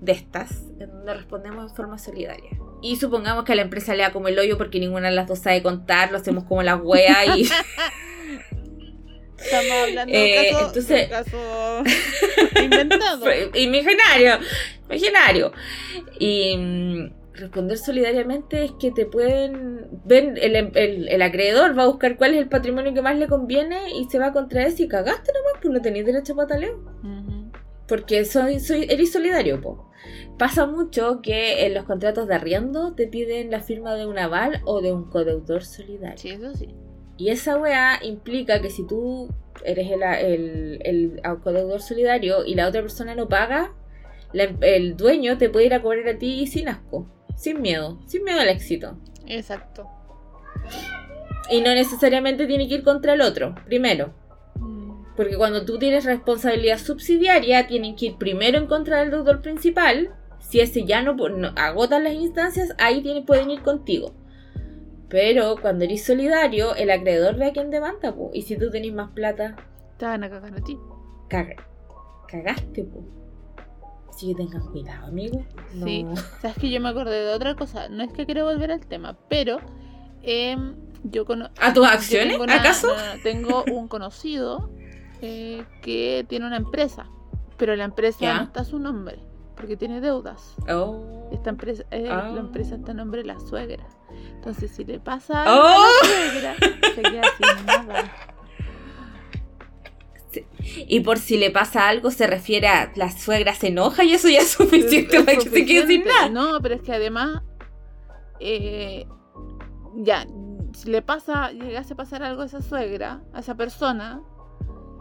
de estas en donde respondemos en forma solidaria. Y supongamos que a la empresa le da como el hoyo porque ninguna de las dos sabe contar, lo hacemos como la wea y. Estamos hablando de un eh, caso, entonces, caso inventado. Imaginario, imaginario. Y mm, responder solidariamente es que te pueden ver, el, acreedor va a buscar cuál es el patrimonio que más le conviene y se va contra ese y cagaste nomás, pues no tenéis derecho a pataleo. Porque soy, soy, eres solidario, po. Pasa mucho que en los contratos de arriendo te piden la firma de un aval o de un codeudor solidario. Sí, eso sí. Y esa weá implica que si tú eres el, el, codeudor solidario y la otra persona no paga, el dueño te puede ir a cobrar a ti sin asco, sin miedo, sin miedo al éxito. Exacto. Y no necesariamente tiene que ir contra el otro, primero. Mm. Porque cuando tú tienes responsabilidad subsidiaria, tienen que ir primero en contra del deudor principal. Si ese ya no, no agotan las instancias, ahí tienen, pueden ir contigo. Pero cuando eres solidario, el acreedor ve a quien demanda, po. Y si tú tenés más plata. Te van a cagar a ti. cagaste, po. Así que tengan cuidado, amigo. Sí. Sabes que yo me acordé de otra cosa. No es que quiero volver al tema, pero. Em, yo. ¿A tus acciones? ¿Acaso? tengo un conocido eh, que tiene una empresa. Pero la empresa no está a su nombre. Porque tiene deudas. Oh. Esta empresa, eh, La empresa está a nombre de la suegra. Entonces, si le pasa algo a la ¡Oh! suegra, se queda sin nada. Y por si le pasa algo, se refiere a la suegra se enoja y eso ya es suficiente para que se quede sin nada. No, pero es que además, eh, ya, si le pasa, llegase a pasar algo a esa suegra, a esa persona,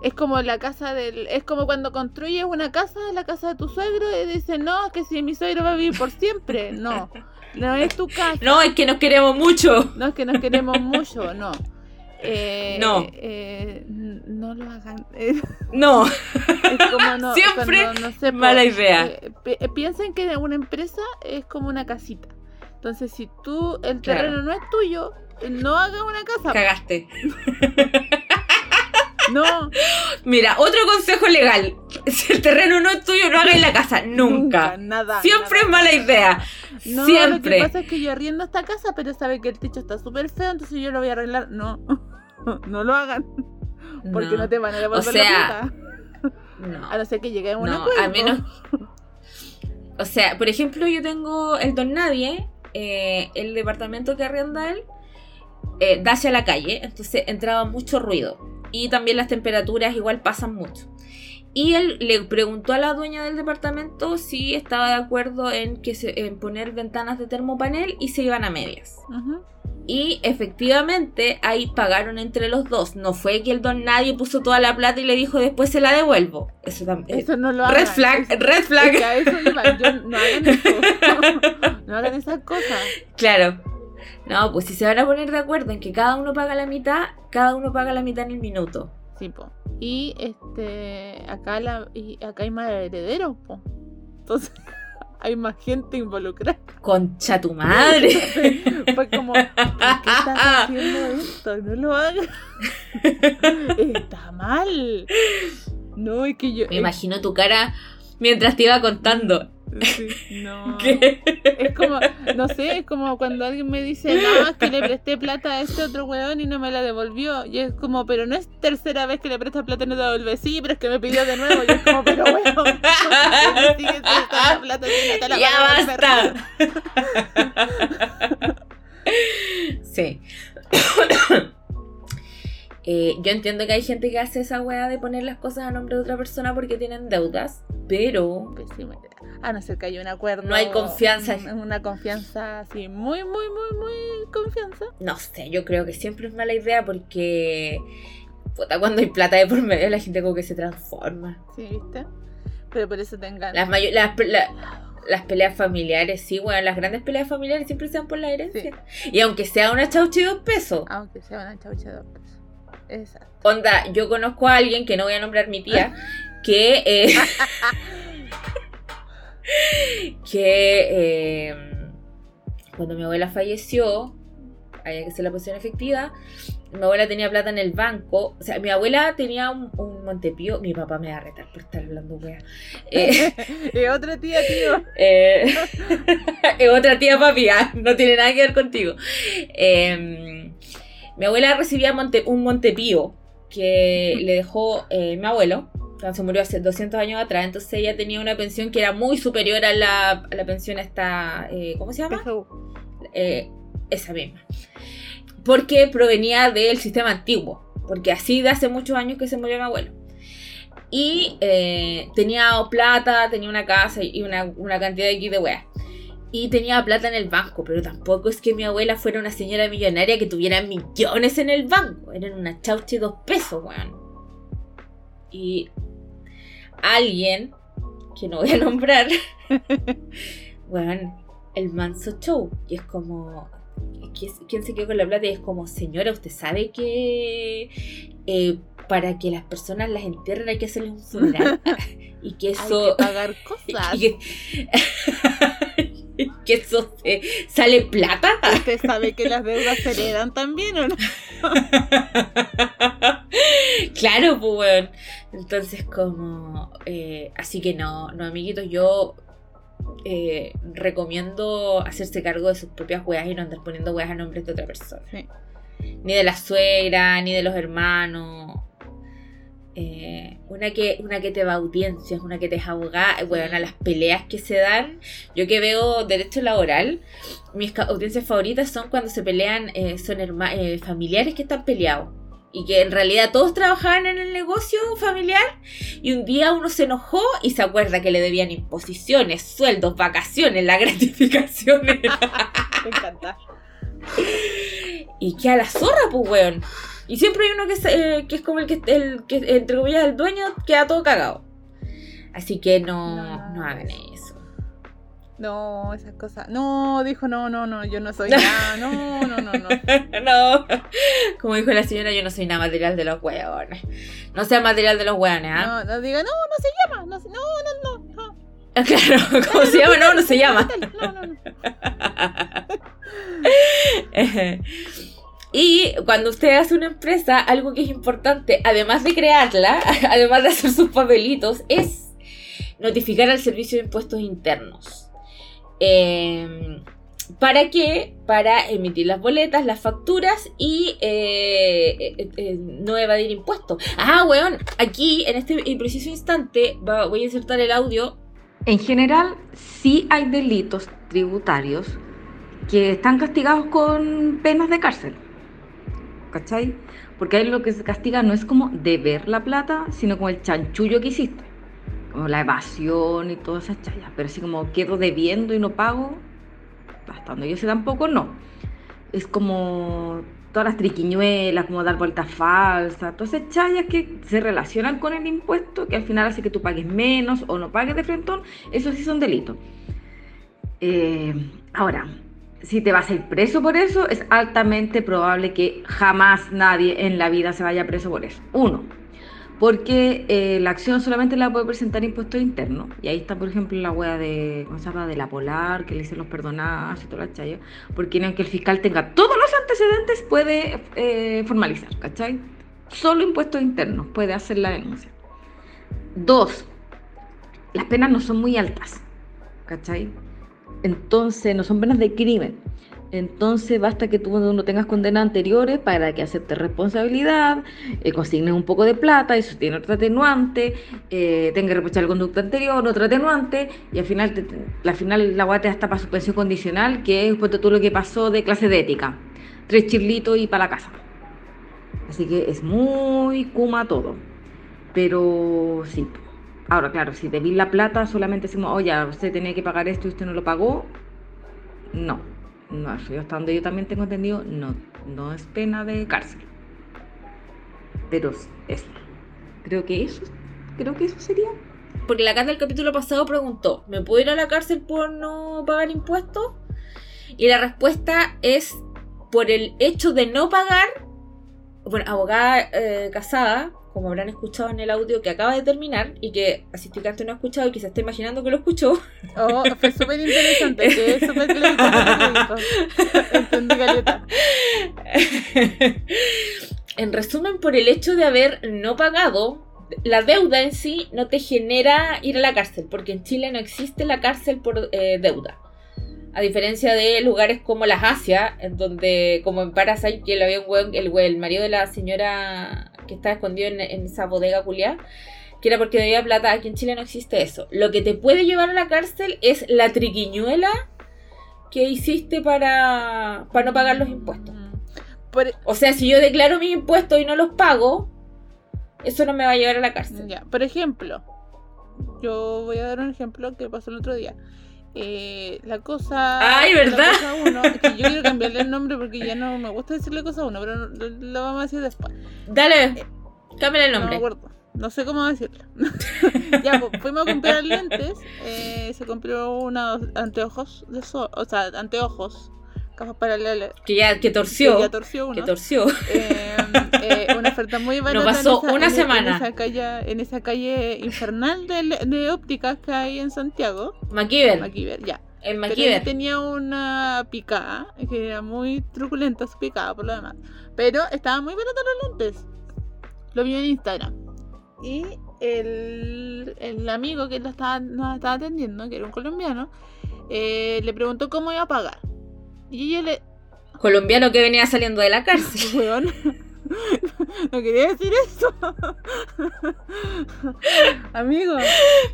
es como la casa del. Es como cuando construyes una casa, la casa de tu suegro, y dices, no, que si mi suegro va a vivir por siempre. No. No es tu casa. No, es que nos queremos mucho. No, es que nos queremos mucho, no. Eh, no. Eh, no lo hagan. no. Es como no, Siempre no, mala idea. Eh, piensen que una empresa es como una casita. Entonces, si tú, el terreno no es tuyo, no hagas una casa. Cagaste. No. Mira, otro consejo legal. Si el terreno no es tuyo, no hagas la casa. Nunca. nada. Siempre es mala idea. No, Siempre. Lo que pasa es que yo arriendo esta casa, pero sabe que el techo está súper feo, entonces yo lo voy a arreglar. No. no lo hagan. Porque no, te van a devolver o sea, No. A no ser que llegue a un no, A menos. O sea, por ejemplo, yo tengo el don nadie eh, el departamento que arrienda él eh, da hacia la calle, entonces entraba mucho ruido. Y también las temperaturas igual pasan mucho. Y él le preguntó a la dueña del departamento si estaba de acuerdo en, que se, en poner ventanas de termopanel y se iban a medias. Ujú. Y efectivamente ahí pagaron entre los dos. No fue que el don nadie puso toda la plata y le dijo después se la devuelvo. Eso también. Eso no lo red hagan. flag, Eso- red flag. es que a eso iba. Yo- no hagan eso. no hagan esas cosas. Claro. No, pues si se van a poner de acuerdo en que cada uno paga la mitad, cada uno paga la mitad en el minuto. Sí, po. Y este acá la y acá hay más herederos, po. Entonces hay más gente involucrada. Concha tu madre. Fue como, ¿por qué estás haciendo esto? No lo hagas. Está mal. No, es que yo. Me imagino tu cara mientras te iba contando. Sí, no. ¿Qué? Es como, no sé, es como cuando alguien me dice, no, es que le presté plata a este otro weón y no me la devolvió. Y es como, pero no es tercera vez que le prestas plata y no te devuelve. Sí, pero es que me pidió de nuevo. Y es como, pero weón, ¿por qué me sigues prestando plata y no te la ya basta. sí. Eh, yo entiendo que hay gente que hace esa weá de poner las cosas a nombre de otra persona porque tienen deudas, pero Pésima idea. A no ser que haya un acuerdo. No hay confianza. un- Una confianza así, muy, muy, muy, muy confianza. no sé, yo creo que siempre es mala idea porque puta, cuando hay plata de por medio la gente como que se transforma. Sí, ¿viste? Pero por eso tengan. Las, mayo- las, la- las peleas familiares, sí, bueno, las grandes peleas familiares siempre se dan por la herencia. Y aunque sea una chaucha de dos pesos, Aunque sea una chaucha de dos pesos. Exacto. Onda, yo conozco a alguien, que no voy a nombrar mi tía, que... eh, que eh, cuando mi abuela falleció, había que hacer la posición efectiva, mi abuela tenía plata en el banco, o sea, mi abuela tenía un, un Montepío, mi papá me va a retar por estar hablando wea. Eh, y otra tía, tío. eh, es otra tía papi, ah, no tiene nada que ver contigo. Eh, mi abuela recibía monte- un Montepío que le dejó mi abuelo. O sea, Se murió hace 200 años atrás, entonces ella tenía una pensión que era muy superior a la, a la pensión esta, eh, ¿cómo se llama? Eh, esa misma. Porque provenía del sistema antiguo, porque así de hace muchos años que se murió mi abuelo. Y eh, tenía plata, tenía una casa y una, una cantidad de X de weas. Y tenía plata en el banco, pero tampoco es que mi abuela fuera una señora millonaria que tuviera millones en el banco. Eran una chaucha y dos pesos, weón. Y alguien, que no voy a nombrar, weón, el manso show. Y es como, ¿qui- ¿quién se quedó con la plata? Y es como, señora, usted sabe que eh, para que las personas las entierren hay que hacerles un funeral. y que Hay eso... que pagar cosas. y que, que eso sale plata. ¿Usted sabe que las deudas se heredan también o no? claro, pues, weón. Entonces, como. eh, así que no, no, amiguitos, yo eh, recomiendo hacerse cargo de sus propias weas y no andar poniendo weas a nombres de otra persona. Sí. Ni de la suegra, ni de los hermanos. Eh, una que una que te va a audiencias, una que te deja abogada, bueno, a las peleas que se dan. Yo que veo derecho laboral, mis audiencias favoritas son cuando se pelean, eh, son herma- eh, familiares que están peleados. Y que en realidad todos trabajaban en el negocio familiar y un día uno se enojó y se acuerda que le debían imposiciones, sueldos, vacaciones, las gratificaciones. Me encanta. y que a la zorra, pues, weón. Y siempre hay uno que es, eh, que es como el que, el que, entre comillas, el dueño, queda todo cagado. Así que no, No. no hagan eso. No, esas cosas. No, dijo, no, no, no, yo no soy nada. No, no, no, no. no. Como dijo la señora, yo no soy nada material de los weones. No sea material de los weones, ¿ah? No, no diga, no, no se llama. No, se- no, no, no. no. Claro, ¿cómo se llama? No, no se llama. No, no, no. Y cuando usted hace una empresa, algo que es importante, además de crearla, además de hacer sus papelitos, es notificar al Servicio de Impuestos Internos. Eh, ¿Para qué? Para emitir las boletas, las facturas y eh, eh, eh, no evadir impuestos. Ah, weón, aquí en este preciso instante voy a insertar el audio En general, sí hay delitos tributarios que están castigados con penas de cárcel. ¿Cachai? Porque ahí lo que se castiga no es como deber la plata, sino como el chanchullo que hiciste. La evasión y todas esas chayas. Pero así como quedo debiendo y no pago, hasta donde yo sé tampoco, no. Es como todas las triquiñuelas, como dar vueltas falsas, todas esas chayas que se relacionan con el impuesto, que al final hace que tú pagues menos o no pagues de frentón, eso sí son delitos. Eh, ahora, si te vas a ir preso por eso, es altamente probable que jamás nadie en la vida se vaya preso por eso. Uno, porque eh, la acción solamente la puede presentar impuesto interno. Y ahí está, por ejemplo, la hueá de, de la Polar, que le dicen los perdonados y toda la chaya. Porque aunque el fiscal tenga todos los antecedentes, puede eh, formalizar, ¿cachai? Solo impuestos internos puede hacer la denuncia. Dos, las penas no son muy altas, ¿cachai? Entonces, no son penas de crimen. Entonces basta que tú no tengas condenas anteriores para que aceptes responsabilidad, eh, consignes un poco de plata, eso tiene otro atenuante, eh, tenga que reprochar la conducta anterior, otro atenuante, y al final, te, al final la guate hasta para suspensión condicional, que es pues, tú lo que pasó de clase de ética. Tres chirlitos y para la casa. Así que es muy kuma todo. Pero sí. Ahora, claro, si debís la plata, solamente decimos, oye, usted tenía que pagar esto y usted no lo pagó. No, no, hasta donde yo también tengo entendido, no, no es pena de cárcel. Pero eso. Creo que eso, creo que eso sería. Porque la carta del capítulo pasado preguntó, ¿me puedo ir a la cárcel por no pagar impuestos? Y la respuesta es por el hecho de no pagar, bueno, abogada eh, casada, como habrán escuchado en el audio que acaba de terminar y que asistente no ha escuchado y que se está imaginando que lo escuchó. Oh, fue súper interesante, que súper Entendí caleta. En resumen, por el hecho de haber no pagado, la deuda en sí no te genera ir a la cárcel, porque en Chile no existe la cárcel por eh, deuda. A diferencia de lugares como las Asia, en donde, como en Parasite, que lo había un el, el marido de la señora que estaba escondido en, esa bodega culiada, que era porque debía plata. Aquí en Chile no existe eso. Lo que te puede llevar a la cárcel es la triquiñuela que hiciste para, para no pagar los impuestos. Mm. E- o sea, si yo declaro mis impuestos y no los pago, eso no me va a llevar a la cárcel. Ya, por ejemplo, yo voy a dar un ejemplo que pasó el otro día. Eh, la cosa. ¡Ay, verdad! uno, que yo quiero cambiarle el nombre porque ya no me gusta decirle cosa uno, pero lo, vamos a decir después. Dale, eh, cámbiale el nombre. No No sé cómo decirlo. ya, pues, fuimos a comprar lentes. Eh, se compró unos anteojos de sol, o sea, anteojos paralelas. Que ya que torció. Que ya torció uno. Que torció. Eh, eh, una oferta muy barata. Nos pasó una semana. En esa, calle, en esa calle infernal de, de ópticas que hay en Santiago. MacGyver. MacGyver, ya. En MacGyver. tenía una picada, que era muy truculenta su picada por lo demás. Pero estaba muy barata los lentes. Lo vi en Instagram. Y el, el amigo que nos estaba, nos estaba atendiendo, que era un colombiano, eh, le preguntó cómo iba a pagar. Y ella le. Colombiano que venía saliendo de la cárcel. no quería decir eso. Amigo.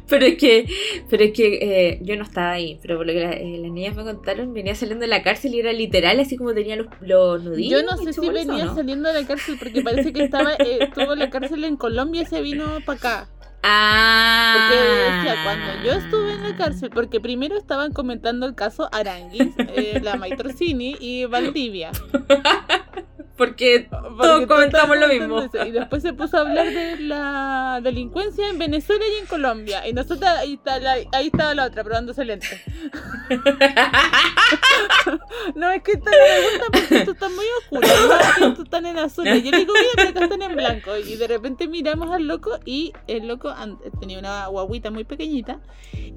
Pero es que, pero es que eh, yo no estaba ahí, pero por lo que eh, las niñas me contaron, venía saliendo de la cárcel y era literal así como tenía los, los nudillos. Yo no sé si venía saliendo de la cárcel porque parece que estaba, eh, estuvo en la cárcel en Colombia y se vino para acá. Ah. Porque decía, cuando yo estuve en la cárcel, porque primero estaban comentando el caso Aranguis, eh, la Maitrocini y Valdivia. Porque, todos comentamos lo mismo. Y después se puso a hablar de la delincuencia en Venezuela y en Colombia. Y nosotros ahí, está la, ahí estaba la otra, probándose lentes. no, es que esta me gusta porque esto está muy oscuro. No, estos están en azul. Y yo le digo, mira, pero acá están en blanco. Y de repente miramos al loco y el loco tenía una guaguita muy pequeñita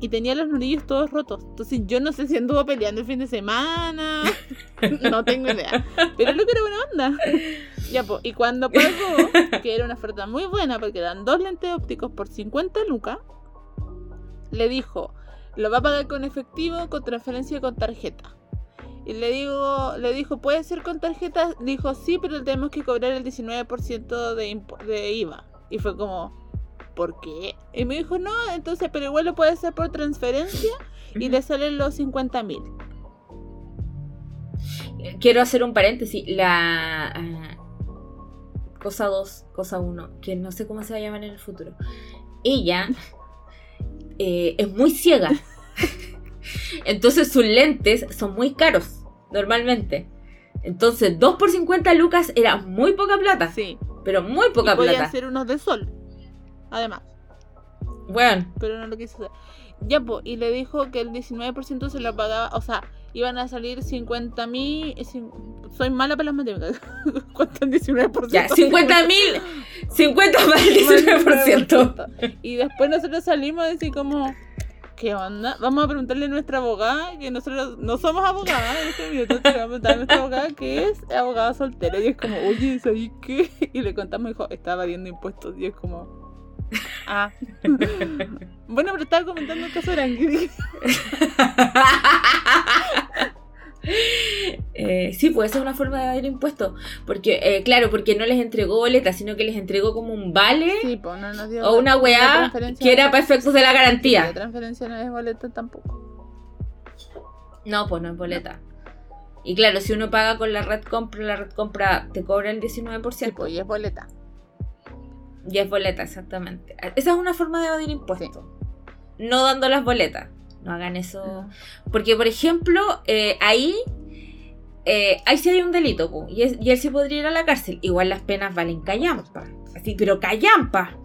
y tenía los nudillos todos rotos. Entonces yo no sé si anduvo peleando el fin de semana. no tengo idea. Pero el loco era buena onda. Ya, y cuando pagó, que era una oferta muy buena porque dan dos lentes ópticos por 50 lucas, le dijo, lo va a pagar con efectivo, con transferencia con tarjeta. Y le digo, le dijo, ¿puede ser con tarjeta? Dijo, sí, pero tenemos que cobrar el 19% de, de IVA. Y fue como, ¿por qué? Y me dijo, no, entonces, pero igual lo puede hacer por transferencia y le salen los 50 mil. Quiero hacer un paréntesis. La ah, cosa 2, cosa 1, que no sé cómo se va a llamar en el futuro. Ella eh, es muy ciega. Entonces sus lentes son muy caros, normalmente. Entonces, 2 por 50 lucas era muy poca plata. Sí. Pero muy poca y podían plata. ser unos de sol. Además. Bueno, Pero no lo quiso hacer. Ya, pues, y le dijo que el 19% se lo pagaba. O sea, iban a salir 50 mil. Soy mala para las matemáticas. ¿Cuánto es 19%? ya, 50 mil. 50 más el 19%. Y después nosotros salimos a decir como, ¿qué onda? Vamos a preguntarle a nuestra abogada, que nosotros no somos abogadas en este minuto, vamos a preguntar a nuestra abogada que es abogada soltera. Y es como, oye, ¿sabes qué? Y le contamos, dijo, estaba evadiendo impuestos. Y es como, ah. bueno, pero estaba comentando el caso de Arangui. Eh, sí, puede ser una forma de evadir impuestos. Porque, eh, claro, porque no les entregó boleta, sino que les entregó como un vale Sí, pues no nos dio. o una la weá que era para efectos de la La garantía. transferencia no es boleta tampoco. No, pues no es boleta. Y claro, si uno paga con la red compra, la red compra te cobra el 19%. Sí, pues, y es boleta. Y es boleta, exactamente. Esa es una forma de evadir impuestos. No dando las boletas. No hagan eso. Porque, por ejemplo, eh, ahí, eh, ahí sí hay un delito, po, y, es- y él sí podría ir a la cárcel. Igual las penas valen callampa. Así, pero callampa.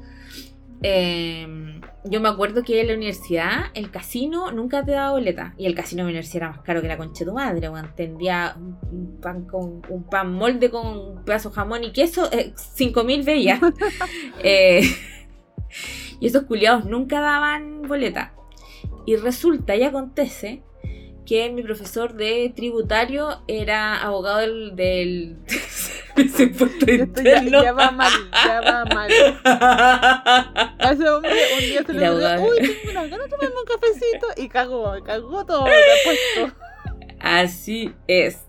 Eh, yo me acuerdo que en la universidad, el casino nunca te daba boleta. Y el casino de la universidad era más caro que la concha de tu madre. weón. Tendía un, un pan con un pan molde con un pedazo de jamón y queso, eh, 5000 bellas. Eh, y esos culiados nunca daban boleta. Y resulta y acontece que mi profesor de tributario era abogado del. del ese impuesto Esto ya, interno. ya va mal, ya va mal. A ese hombre un día se le abogada. uy, tengo una gana de tomarme un cafecito y cagó, cagó todo ha puesto. Así es.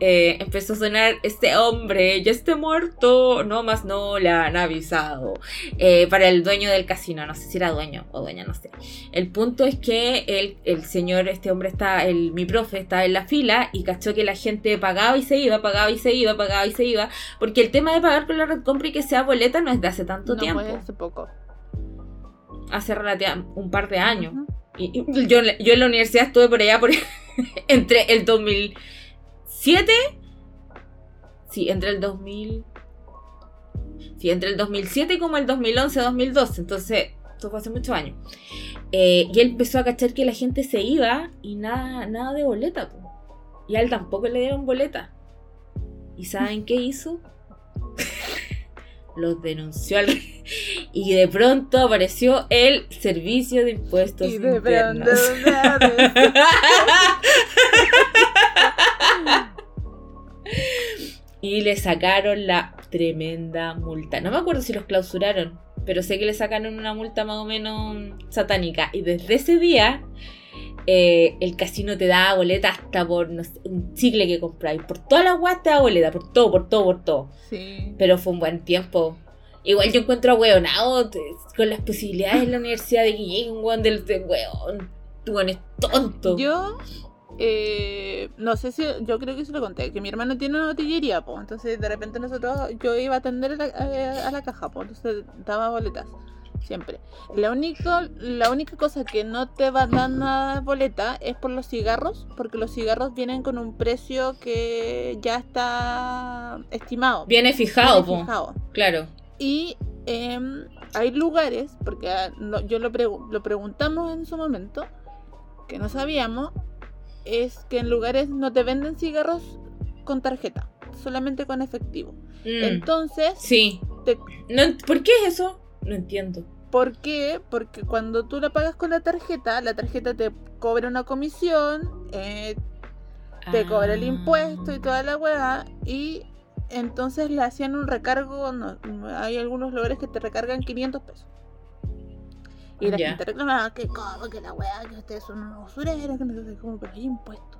Eh, empezó a sonar este hombre, ya esté muerto. No más no le han avisado. Eh, para el dueño del casino, no sé si era dueño o dueña, no sé. El punto es que el, el señor, este hombre está, el, mi profe estaba en la fila y cachó que la gente pagaba y se iba, pagaba y se iba, pagaba y se iba. Porque el tema de pagar con la red compra y que sea boleta no es de hace tanto no, tiempo. pues hace poco. Hace relativamente un par de años. Y yo, yo en la universidad estuve por allá por entre el 2007 sí, entre el 2000 sí, entre el 2007 y como el 2011, 2012 entonces, esto fue hace muchos años Eh, y él empezó a cachar que la gente se iba y nada, nada de boleta po. y a él tampoco le dieron boleta ¿y saben qué hizo? Los denunció al y de pronto apareció el servicio de impuestos Y de pronto internos. y le sacaron la tremenda multa. No me acuerdo si los clausuraron, pero sé que le sacaron una multa más o menos satánica. Y desde ese día, eh, el casino te da boleta hasta por no sé, un chicle que compráis. Por todas las guas te da boleta, por todo, por todo, por todo. Sí. Pero fue un buen tiempo. Igual yo encuentro a weonado con las posibilidades en la universidad de que llegue un weón del de weón. Tu weón es tonto. Yo, eh, no sé si, yo creo que se lo conté, que mi hermano tiene una botillería, pues, entonces de repente nosotros, yo iba a atender a la, a- a la caja, pues, entonces daba boletas, siempre. La, único, la única cosa que no te va a dar nada boleta es por los cigarros, porque los cigarros vienen con un precio que ya está estimado. Viene fijado, viene fijado. Claro. Y em, hay lugares, porque ah, no- yo lo, pregu- lo preguntamos en su momento, que no sabíamos, es que en lugares no te venden cigarros con tarjeta, solamente con efectivo. Mm, Entonces, sí. te- No, ¿Por qué es eso? No entiendo. ¿por qué? Porque cuando tú la pagas con la tarjeta, la tarjeta te cobra una comisión, eh, te cobra el Ah. impuesto y toda la weá y entonces le hacían un recargo, no, hay algunos lugares que te recargan 500 pesos. Y la Ya. gente reclamaba que como que la weá, que ustedes son unos usureros, que no sé cómo, pero hay impuestos.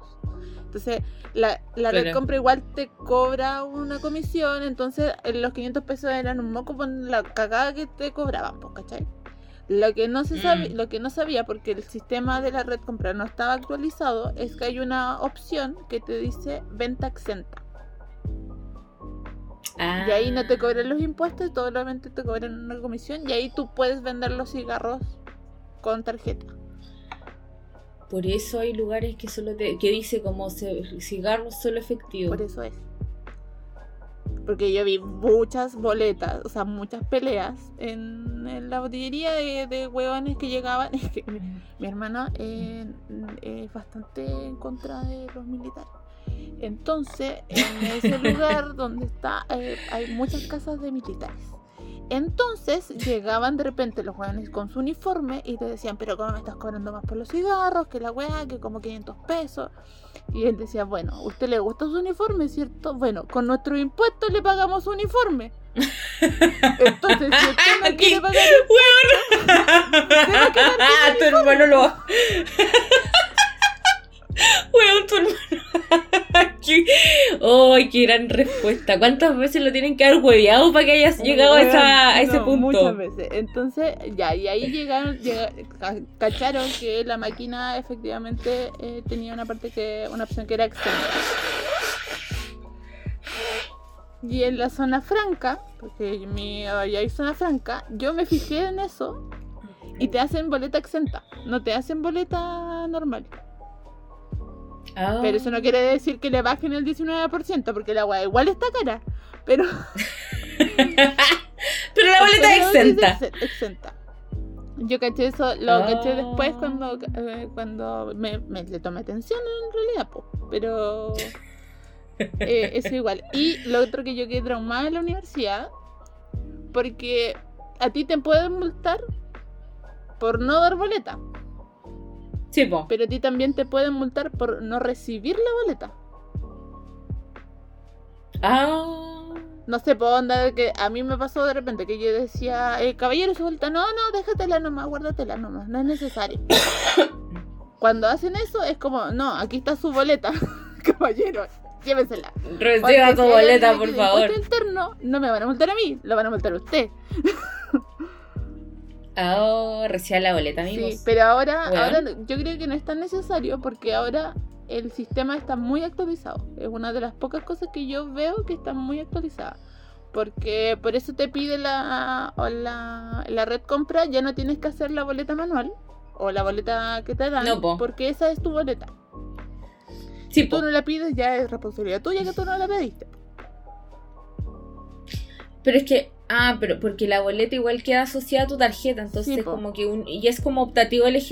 Entonces, la, la red compra igual te cobra una comisión, entonces eh, los 500 pesos eran un moco por la cagada que te cobraban, ¿cachai? Lo que, no se sabe, Mm. lo que no sabía, porque el sistema de la red compra no estaba actualizado, es que hay una opción que te dice venta exenta. Ah. Y ahí no te cobran los impuestos, solamente te cobran una comisión. Y ahí tú puedes vender los cigarros con tarjeta. Por eso hay lugares que solo te, que dice como cigarros solo efectivo. Por eso es. Porque yo vi muchas boletas, o sea, muchas peleas en, la botillería de, de que llegaban. Es que mi, mi hermana eh, es bastante en contra de los militares. Entonces, en ese lugar donde está, eh, hay muchas casas de militares. Entonces llegaban de repente los hueones con su uniforme y te decían, pero ¿cómo me estás cobrando más por los cigarros? Que la weá, que como 500 pesos. Y él decía, bueno, ¿a usted le gusta su uniforme, cierto? Bueno, con nuestro impuesto le pagamos su uniforme. Entonces, si usted no quiere pagar que darte Ah, tu hermano lo. Weón, tu hermano. ¡Ay, qué gran respuesta! ¿Cuántas veces lo tienen que haber hueveado para que hayas llegado a, esa- a ese No, punto? Muchas veces. Entonces, ya, y ahí llegaron, llega- ca- cacharon que la máquina efectivamente eh, tenía una parte que, una opción que era extenta. Y en la zona franca, porque mi, ahí hay zona franca, yo me fijé en eso y te hacen boleta exenta, no te hacen boleta normal. Ah. Pero eso no quiere decir que le bajen el 19%, porque la agua igual está cara. Pero Pero la boleta es exenta. exenta. Yo caché eso, lo caché Ah. después cuando, eh, cuando me, me- le tomé atención en realidad, po. pero eh, eso igual. Y lo otro que yo quedé traumada en la universidad, porque a ti te pueden multar por no dar boleta, Sí, po. pero a ti también te pueden multar por no recibir la boleta. Ah. No sé, puedo andar que a mí me pasó de repente que yo decía, eh, caballero, su vuelta, no, no, déjatela nomás, guárdatela nomás, no es necesario. Cuando hacen eso es como, no, aquí está su boleta, caballero, llévesela. Porque Reciba tu boleta, por favor. interno, no me van a multar a mí, lo van a multar a usted. Ah, reciba la boleta, amigos. Sí, pero ahora, Bueno. ahora yo creo que no es tan necesario porque ahora el sistema está muy actualizado. Es una de las pocas cosas que yo veo que está muy actualizada. Porque por eso te pide la, o la, la red compra, ya no tienes que hacer la boleta manual o la boleta que te dan, No, po. porque esa es tu boleta. Sí, Si tú no la pides, ya es responsabilidad tuya que tú no la pediste. Pero es que, ah, pero porque la boleta igual queda asociada a tu tarjeta, entonces Sí, como que un, y es como optativo Es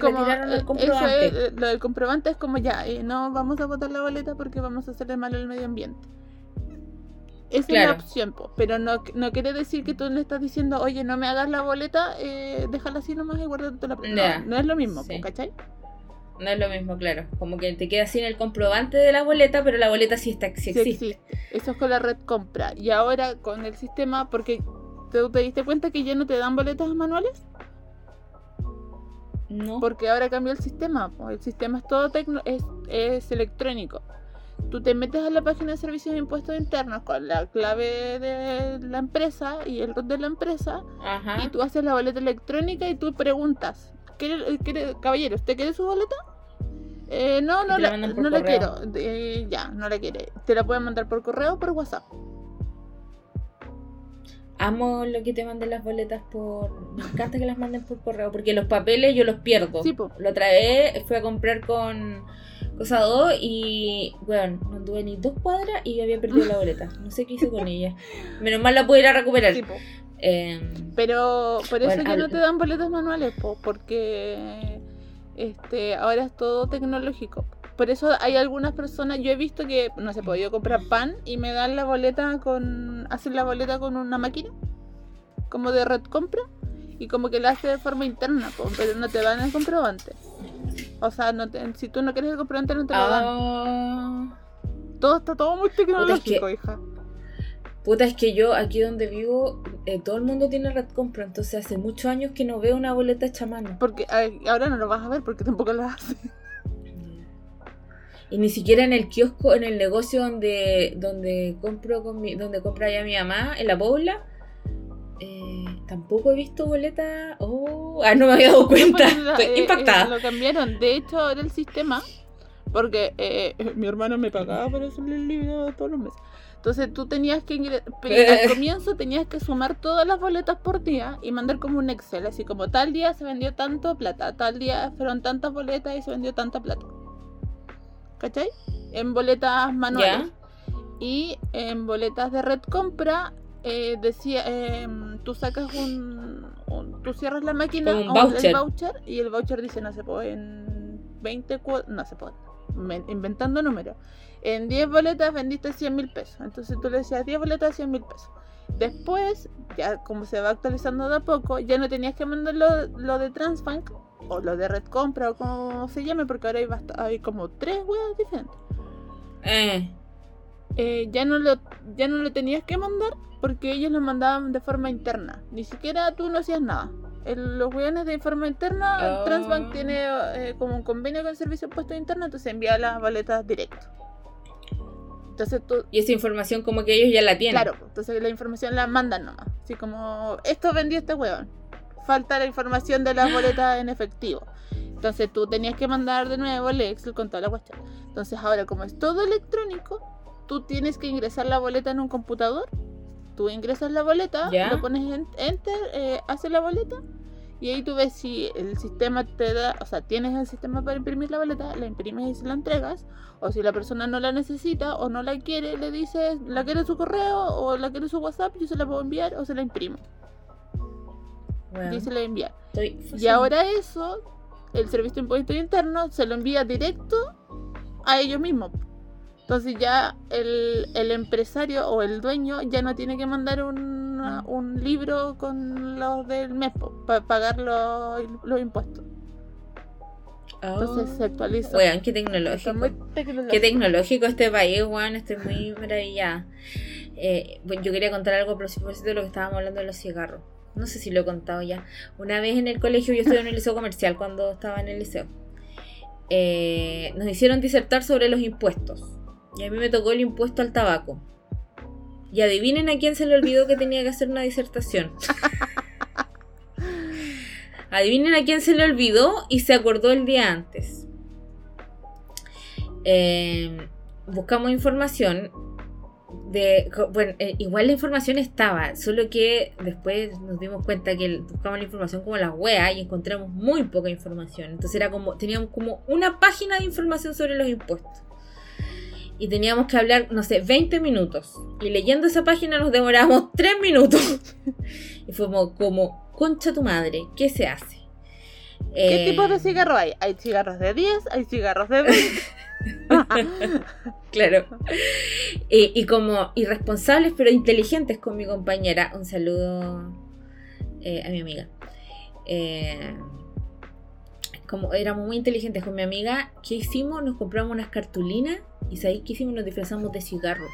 como, retiraron eh, el comprobante. eso es, eh, lo del comprobante es como ya, eh, no vamos a botar la boleta porque vamos a hacerle mal al medio ambiente. Es Claro. la opción, po, pero no, no quiere decir que tú le estás diciendo, oye, no me hagas la boleta, eh, déjala así nomás y guárdate la no, no es lo mismo, po, Sí. ¿cachai? No es lo mismo, claro. Como que te queda sin el comprobante de la boleta, pero la boleta sí está, sí Sí existe. Eso es con la red compra. Y ahora con el sistema, porque ¿tú te diste cuenta que ya no te dan boletas manuales? ¿No? Porque ahora cambió el sistema. El sistema es todo tecno es, es electrónico. Tú te metes a la página de servicios de impuestos internos con la clave de la empresa y el root de la empresa Ajá. y tú haces la boleta electrónica y tú preguntas, ¿quiere, quiere- caballero, ¿usted quiere su boleta? Eh, no, no la no la quiero. Eh, ya, no la quiere. Te la pueden mandar por correo o por WhatsApp. Amo lo que te manden las boletas por. Me encanta que las manden por correo, porque los papeles yo los pierdo. Sí, po. La otra vez fui a comprar con Cosa 2 y, bueno, no tuve ni dos cuadras y había perdido la boleta. No sé qué hice con ella. Menos mal la pude ir a recuperar. Sí. Eh, Pero por eso Bueno, ya no te dan boletas manuales, po, porque este ahora es todo tecnológico. Por eso hay algunas personas, yo he visto que, no sé, yo comprar pan y me dan la boleta con, hacen la boleta con una máquina, como de red compra, y como que la hace de forma interna, po, pero no te dan el comprobante. O sea, no te- si tú no quieres el comprobante no te lo dan. ah, Todo está todo muy tecnológico, que- hija. Puta, es que yo aquí donde vivo, eh, todo el mundo tiene red compra, entonces hace muchos años que no veo una boleta hecha mano. Porque ahora no lo vas a ver porque tampoco lo hace. Y ni siquiera en el kiosco, en el negocio donde, donde compro con mi, donde compra ya mi mamá, en la Pobla, eh, Tampoco he visto boleta. Oh, ah, no me había dado cuenta. La- Estoy eh, eh, impactada. lo cambiaron. De hecho, ahora el sistema, porque eh, mi hermano me pagaba para hacerle el libro todos los meses. Entonces tú tenías que ingre- pri- al comienzo tenías que sumar todas las boletas por día y mandar como un Excel, así como tal día se vendió tanto plata, tal día fueron tantas boletas y se vendió tanta plata. ¿Cachai? En boletas manuales. Y en boletas de red compra, eh, decía, em, tú sacas un, un- Tú cierras la máquina un el voucher. y el voucher dice, no se puede, en 20 cuotas. No se puede. inventando números. En 10 boletas vendiste 100 mil pesos. Entonces tú le decías 10 boletas, 100 mil pesos. Después, ya como se va actualizando de a poco, ya no tenías que mandar lo, lo de Transbank o lo de Red Compra o como se llame, porque ahora hay, como tres weas diferentes Eh, eh, ya, no lo, ya no lo tenías que mandar porque ellos lo mandaban de forma interna. Ni siquiera tú no hacías nada. El- los weones de forma interna, Oh. Transbank tiene eh, como un convenio con el servicio de puesto interno, entonces envía las boletas directo. Entonces tú, y esa información como que ellos ya la tienen. claro, entonces la información la mandan nomás. Así como, esto vendió este weón. Falta la información de las boletas en efectivo. Entonces tú tenías que mandar de nuevo el Excel con toda la cuestión. Entonces ahora como es todo electrónico, tú tienes que ingresar la boleta en un computador. Tú ingresas la boleta, Ya. lo pones en enter, eh, hace la boleta y ahí tú ves si el sistema te da, o sea, tienes el sistema para imprimir la boleta, la imprimes y se la entregas. O si la persona no la necesita o no la quiere, le dices, la quiere su correo o la quiere su WhatsApp, yo se la puedo enviar o se la imprimo. Y se la envía. estoy Y ahora eso, el servicio de impuesto interno se lo envía directo a ellos mismos. Entonces ya el, el empresario o el dueño ya no tiene que mandar un, un libro con los del mes para pagar los, los impuestos. Entonces se Oh. actualiza. Weón, qué tecnológico. muy tecnológico. Qué tecnológico este país, weón. Estoy muy maravillada. Eh, bueno, yo quería contar algo a propósito de lo que estábamos hablando de los cigarros. No sé si lo he contado ya. Una vez en el colegio, yo estuve en el liceo comercial cuando estaba en el liceo. eh, nos hicieron disertar sobre los impuestos. Y a mí me tocó el impuesto al tabaco. Y adivinen a quién se le olvidó que tenía que hacer una disertación. Adivinen a quién se le olvidó y se acordó el día antes. Eh, buscamos información de bueno eh, igual la información estaba solo que después nos dimos cuenta que buscamos la información como la wea y encontramos muy poca información entonces era como teníamos como una página de información sobre los impuestos y teníamos que hablar no sé 20 minutos y leyendo esa página nos demorábamos 3 minutos y fue como, como concha tu madre ¿qué se hace? ¿Qué Eh, tipo de cigarro hay? Hay cigarros de 10, hay cigarros de 20. Claro. Y, y como irresponsables pero inteligentes con mi compañera, un saludo eh, a mi amiga. Eh, como éramos muy inteligentes con mi amiga, ¿qué hicimos? Nos compramos unas cartulinas y ¿sabéis qué hicimos? Nos disfrazamos de cigarro.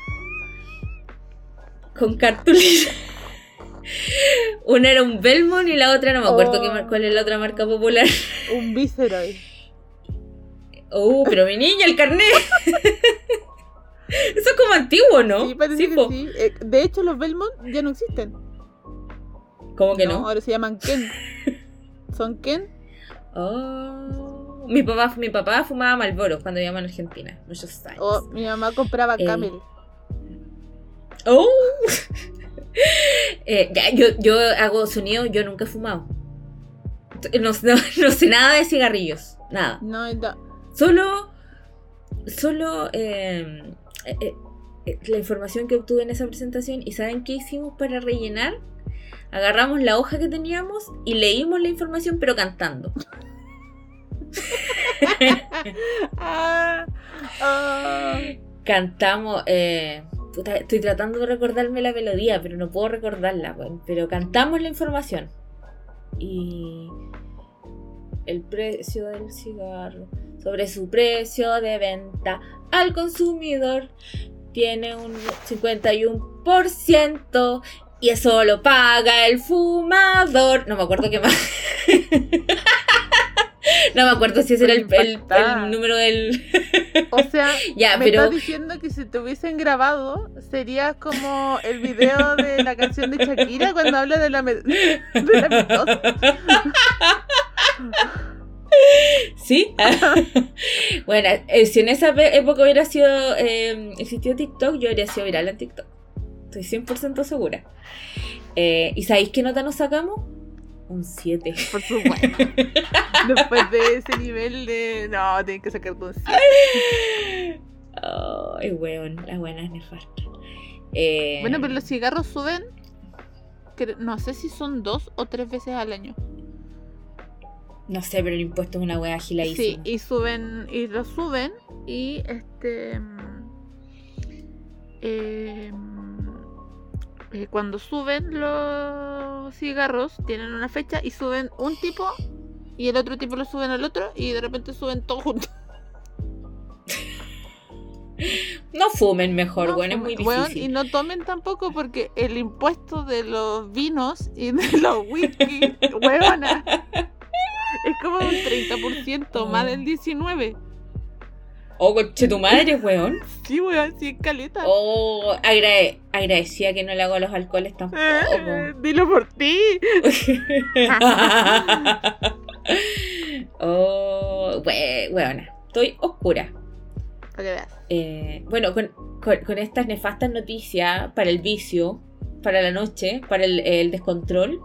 Con cartulinas. Una era un Belmont y la otra no me acuerdo Oh. qué mar- cuál es la otra marca popular. Un Viceroy. Oh, pero mi niña, el carnet. Eso es como antiguo, ¿no? Sí, parece Sí, que sí. Eh, de hecho, los Belmont ya no existen. ¿Cómo que no? Ahora se llaman Ken. Son Ken. Oh. Mi papá, mi papá fumaba Malboro cuando vivíamos en Argentina. Muchos años. O mi mamá compraba Eh, Camel. Oh. Eh, ya, yo, yo hago sonido, yo nunca he fumado. No, no- no sé nada de cigarrillos. Nada. No, no. Solo. Solo. eh, eh, la información que obtuve en esa presentación. ¿Y saben qué hicimos para rellenar? Agarramos la hoja que teníamos y leímos la información, pero cantando. Ah, ah. Cantamos. eh, puta, estoy tratando de recordarme la melodía, pero no puedo recordarla. Pero cantamos la información. Y. El precio del cigarro. Sobre su precio de venta al consumidor. Tiene un 51%. Y eso lo paga el fumador. No me acuerdo qué más. No me acuerdo si ese era el, el- número del. O sea, Ya, me pero. estás diciendo que si te hubiesen grabado sería como el video de la canción de Shakira cuando habla de la, de la. ¿Sí? bueno, eh, si en esa época hubiera sido. Eh, existió TikTok, yo habría sido viral en TikTok. Estoy 100% segura. Eh, ¿Y sabéis qué nota nos sacamos? Un 7. Por supuesto. Después de ese nivel de. No, tienes que sacarte un 7. Ay, weón, la buena es nefasta. Eh, Bueno, pero los cigarros suben. No sé si son dos o tres veces al año. No sé, pero el impuesto es una wea Sí, agiladísima. y suben, y lo suben, y este. mm, eh, eh, cuando suben los cigarros, tienen una fecha y suben un tipo, y el otro tipo lo suben al otro, y de repente suben todos juntos. No fumen mejor, No weón, es muy difícil. y no tomen tampoco porque el impuesto de los vinos y de los whisky, weona, es como un 30% más del 19%. Oh, coche tu madre, weón. Sí, weón, sí, es caleta. Oh, agrade- agradecía que no le hago los alcoholes tampoco. Eh, dilo por ti. oh, we- weona, estoy oscura. Veas. Eh, bueno, con, con- con estas nefastas noticias para el vicio, para la noche, para el, el descontrol,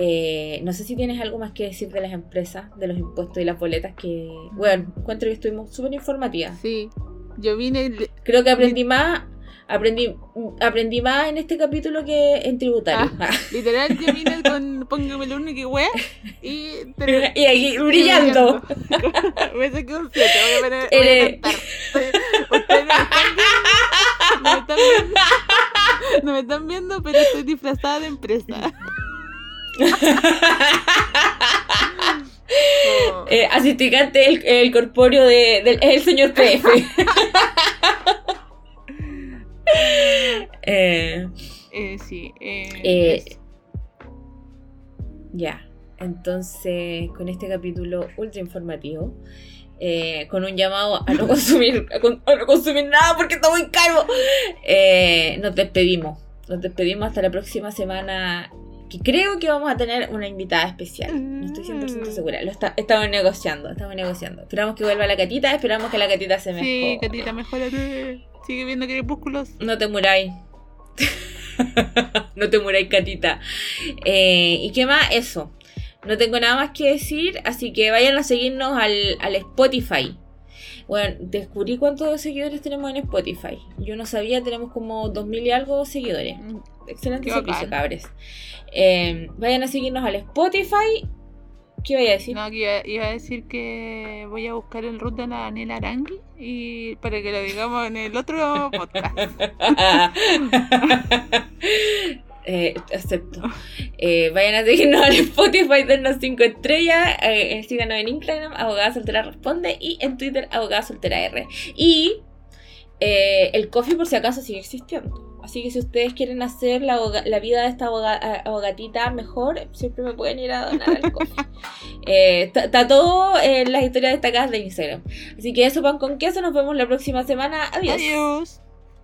eh, no sé si tienes algo más que decir de las empresas, de los impuestos y las boletas que, bueno, encuentro que estuvimos súper informativas. Sí, yo vine. Creo que aprendí más, aprendí, aprendí más en este capítulo que en tributario. Literal, yo vine con Póngame el y que wea. Y. te- y aquí brillando. me saqué un 7. Voy a, poner, voy a Eres- cantar. Ustedes no me están viendo. No me están viendo. No me están viendo, pero estoy disfrazada de empresa. Oh. Eh, asisticante el, el corpóreo de, del el señor PF. eh, Eh, sí. Eh, Eh, eso. ya, entonces con este capítulo ultra informativo, eh, con un llamado a no consumir, a, no consumir nada porque está muy caro, eh, nos despedimos. Nos despedimos hasta la próxima semana. Que creo que vamos a tener una invitada especial. No estoy 100% segura. Lo está- estamos negociando, estamos negociando. Esperamos que vuelva la catita, esperamos que la catita se mejore. Sí, Catita, mejorate. Sigue viendo crepúsculos. No te muráis. no te muráis, Catita. Eh, ¿Y qué más? Eso. No tengo nada más que decir, así que vayan a seguirnos al, al Spotify. Bueno, descubrí cuántos seguidores tenemos en Spotify. Yo no sabía, tenemos como 2000 y algo seguidores. Excelente Qué servicio, bacán. cabres. Eh, vayan a seguirnos al Spotify. ¿Qué voy a decir? No, que iba, iba a decir que voy a buscar el root de la Daniela Arangui y para que lo digamos en el otro podcast. Eh, acepto. Eh, vayan a seguirnos en Spotify, dennos 5 estrellas. eh, síganos en Instagram, Abogada Soltera Responde. Y en Twitter, Abogada Soltera R. Y eh, el coffee, por si acaso, sigue existiendo. Así que si ustedes quieren hacer la, vida de esta aboga- abogatita mejor, siempre me pueden ir a donar al coffee. Eh, Está está todo en las historias destacadas de Instagram. Así que eso, pan con queso. Nos vemos la próxima semana. Adiós. Adiós.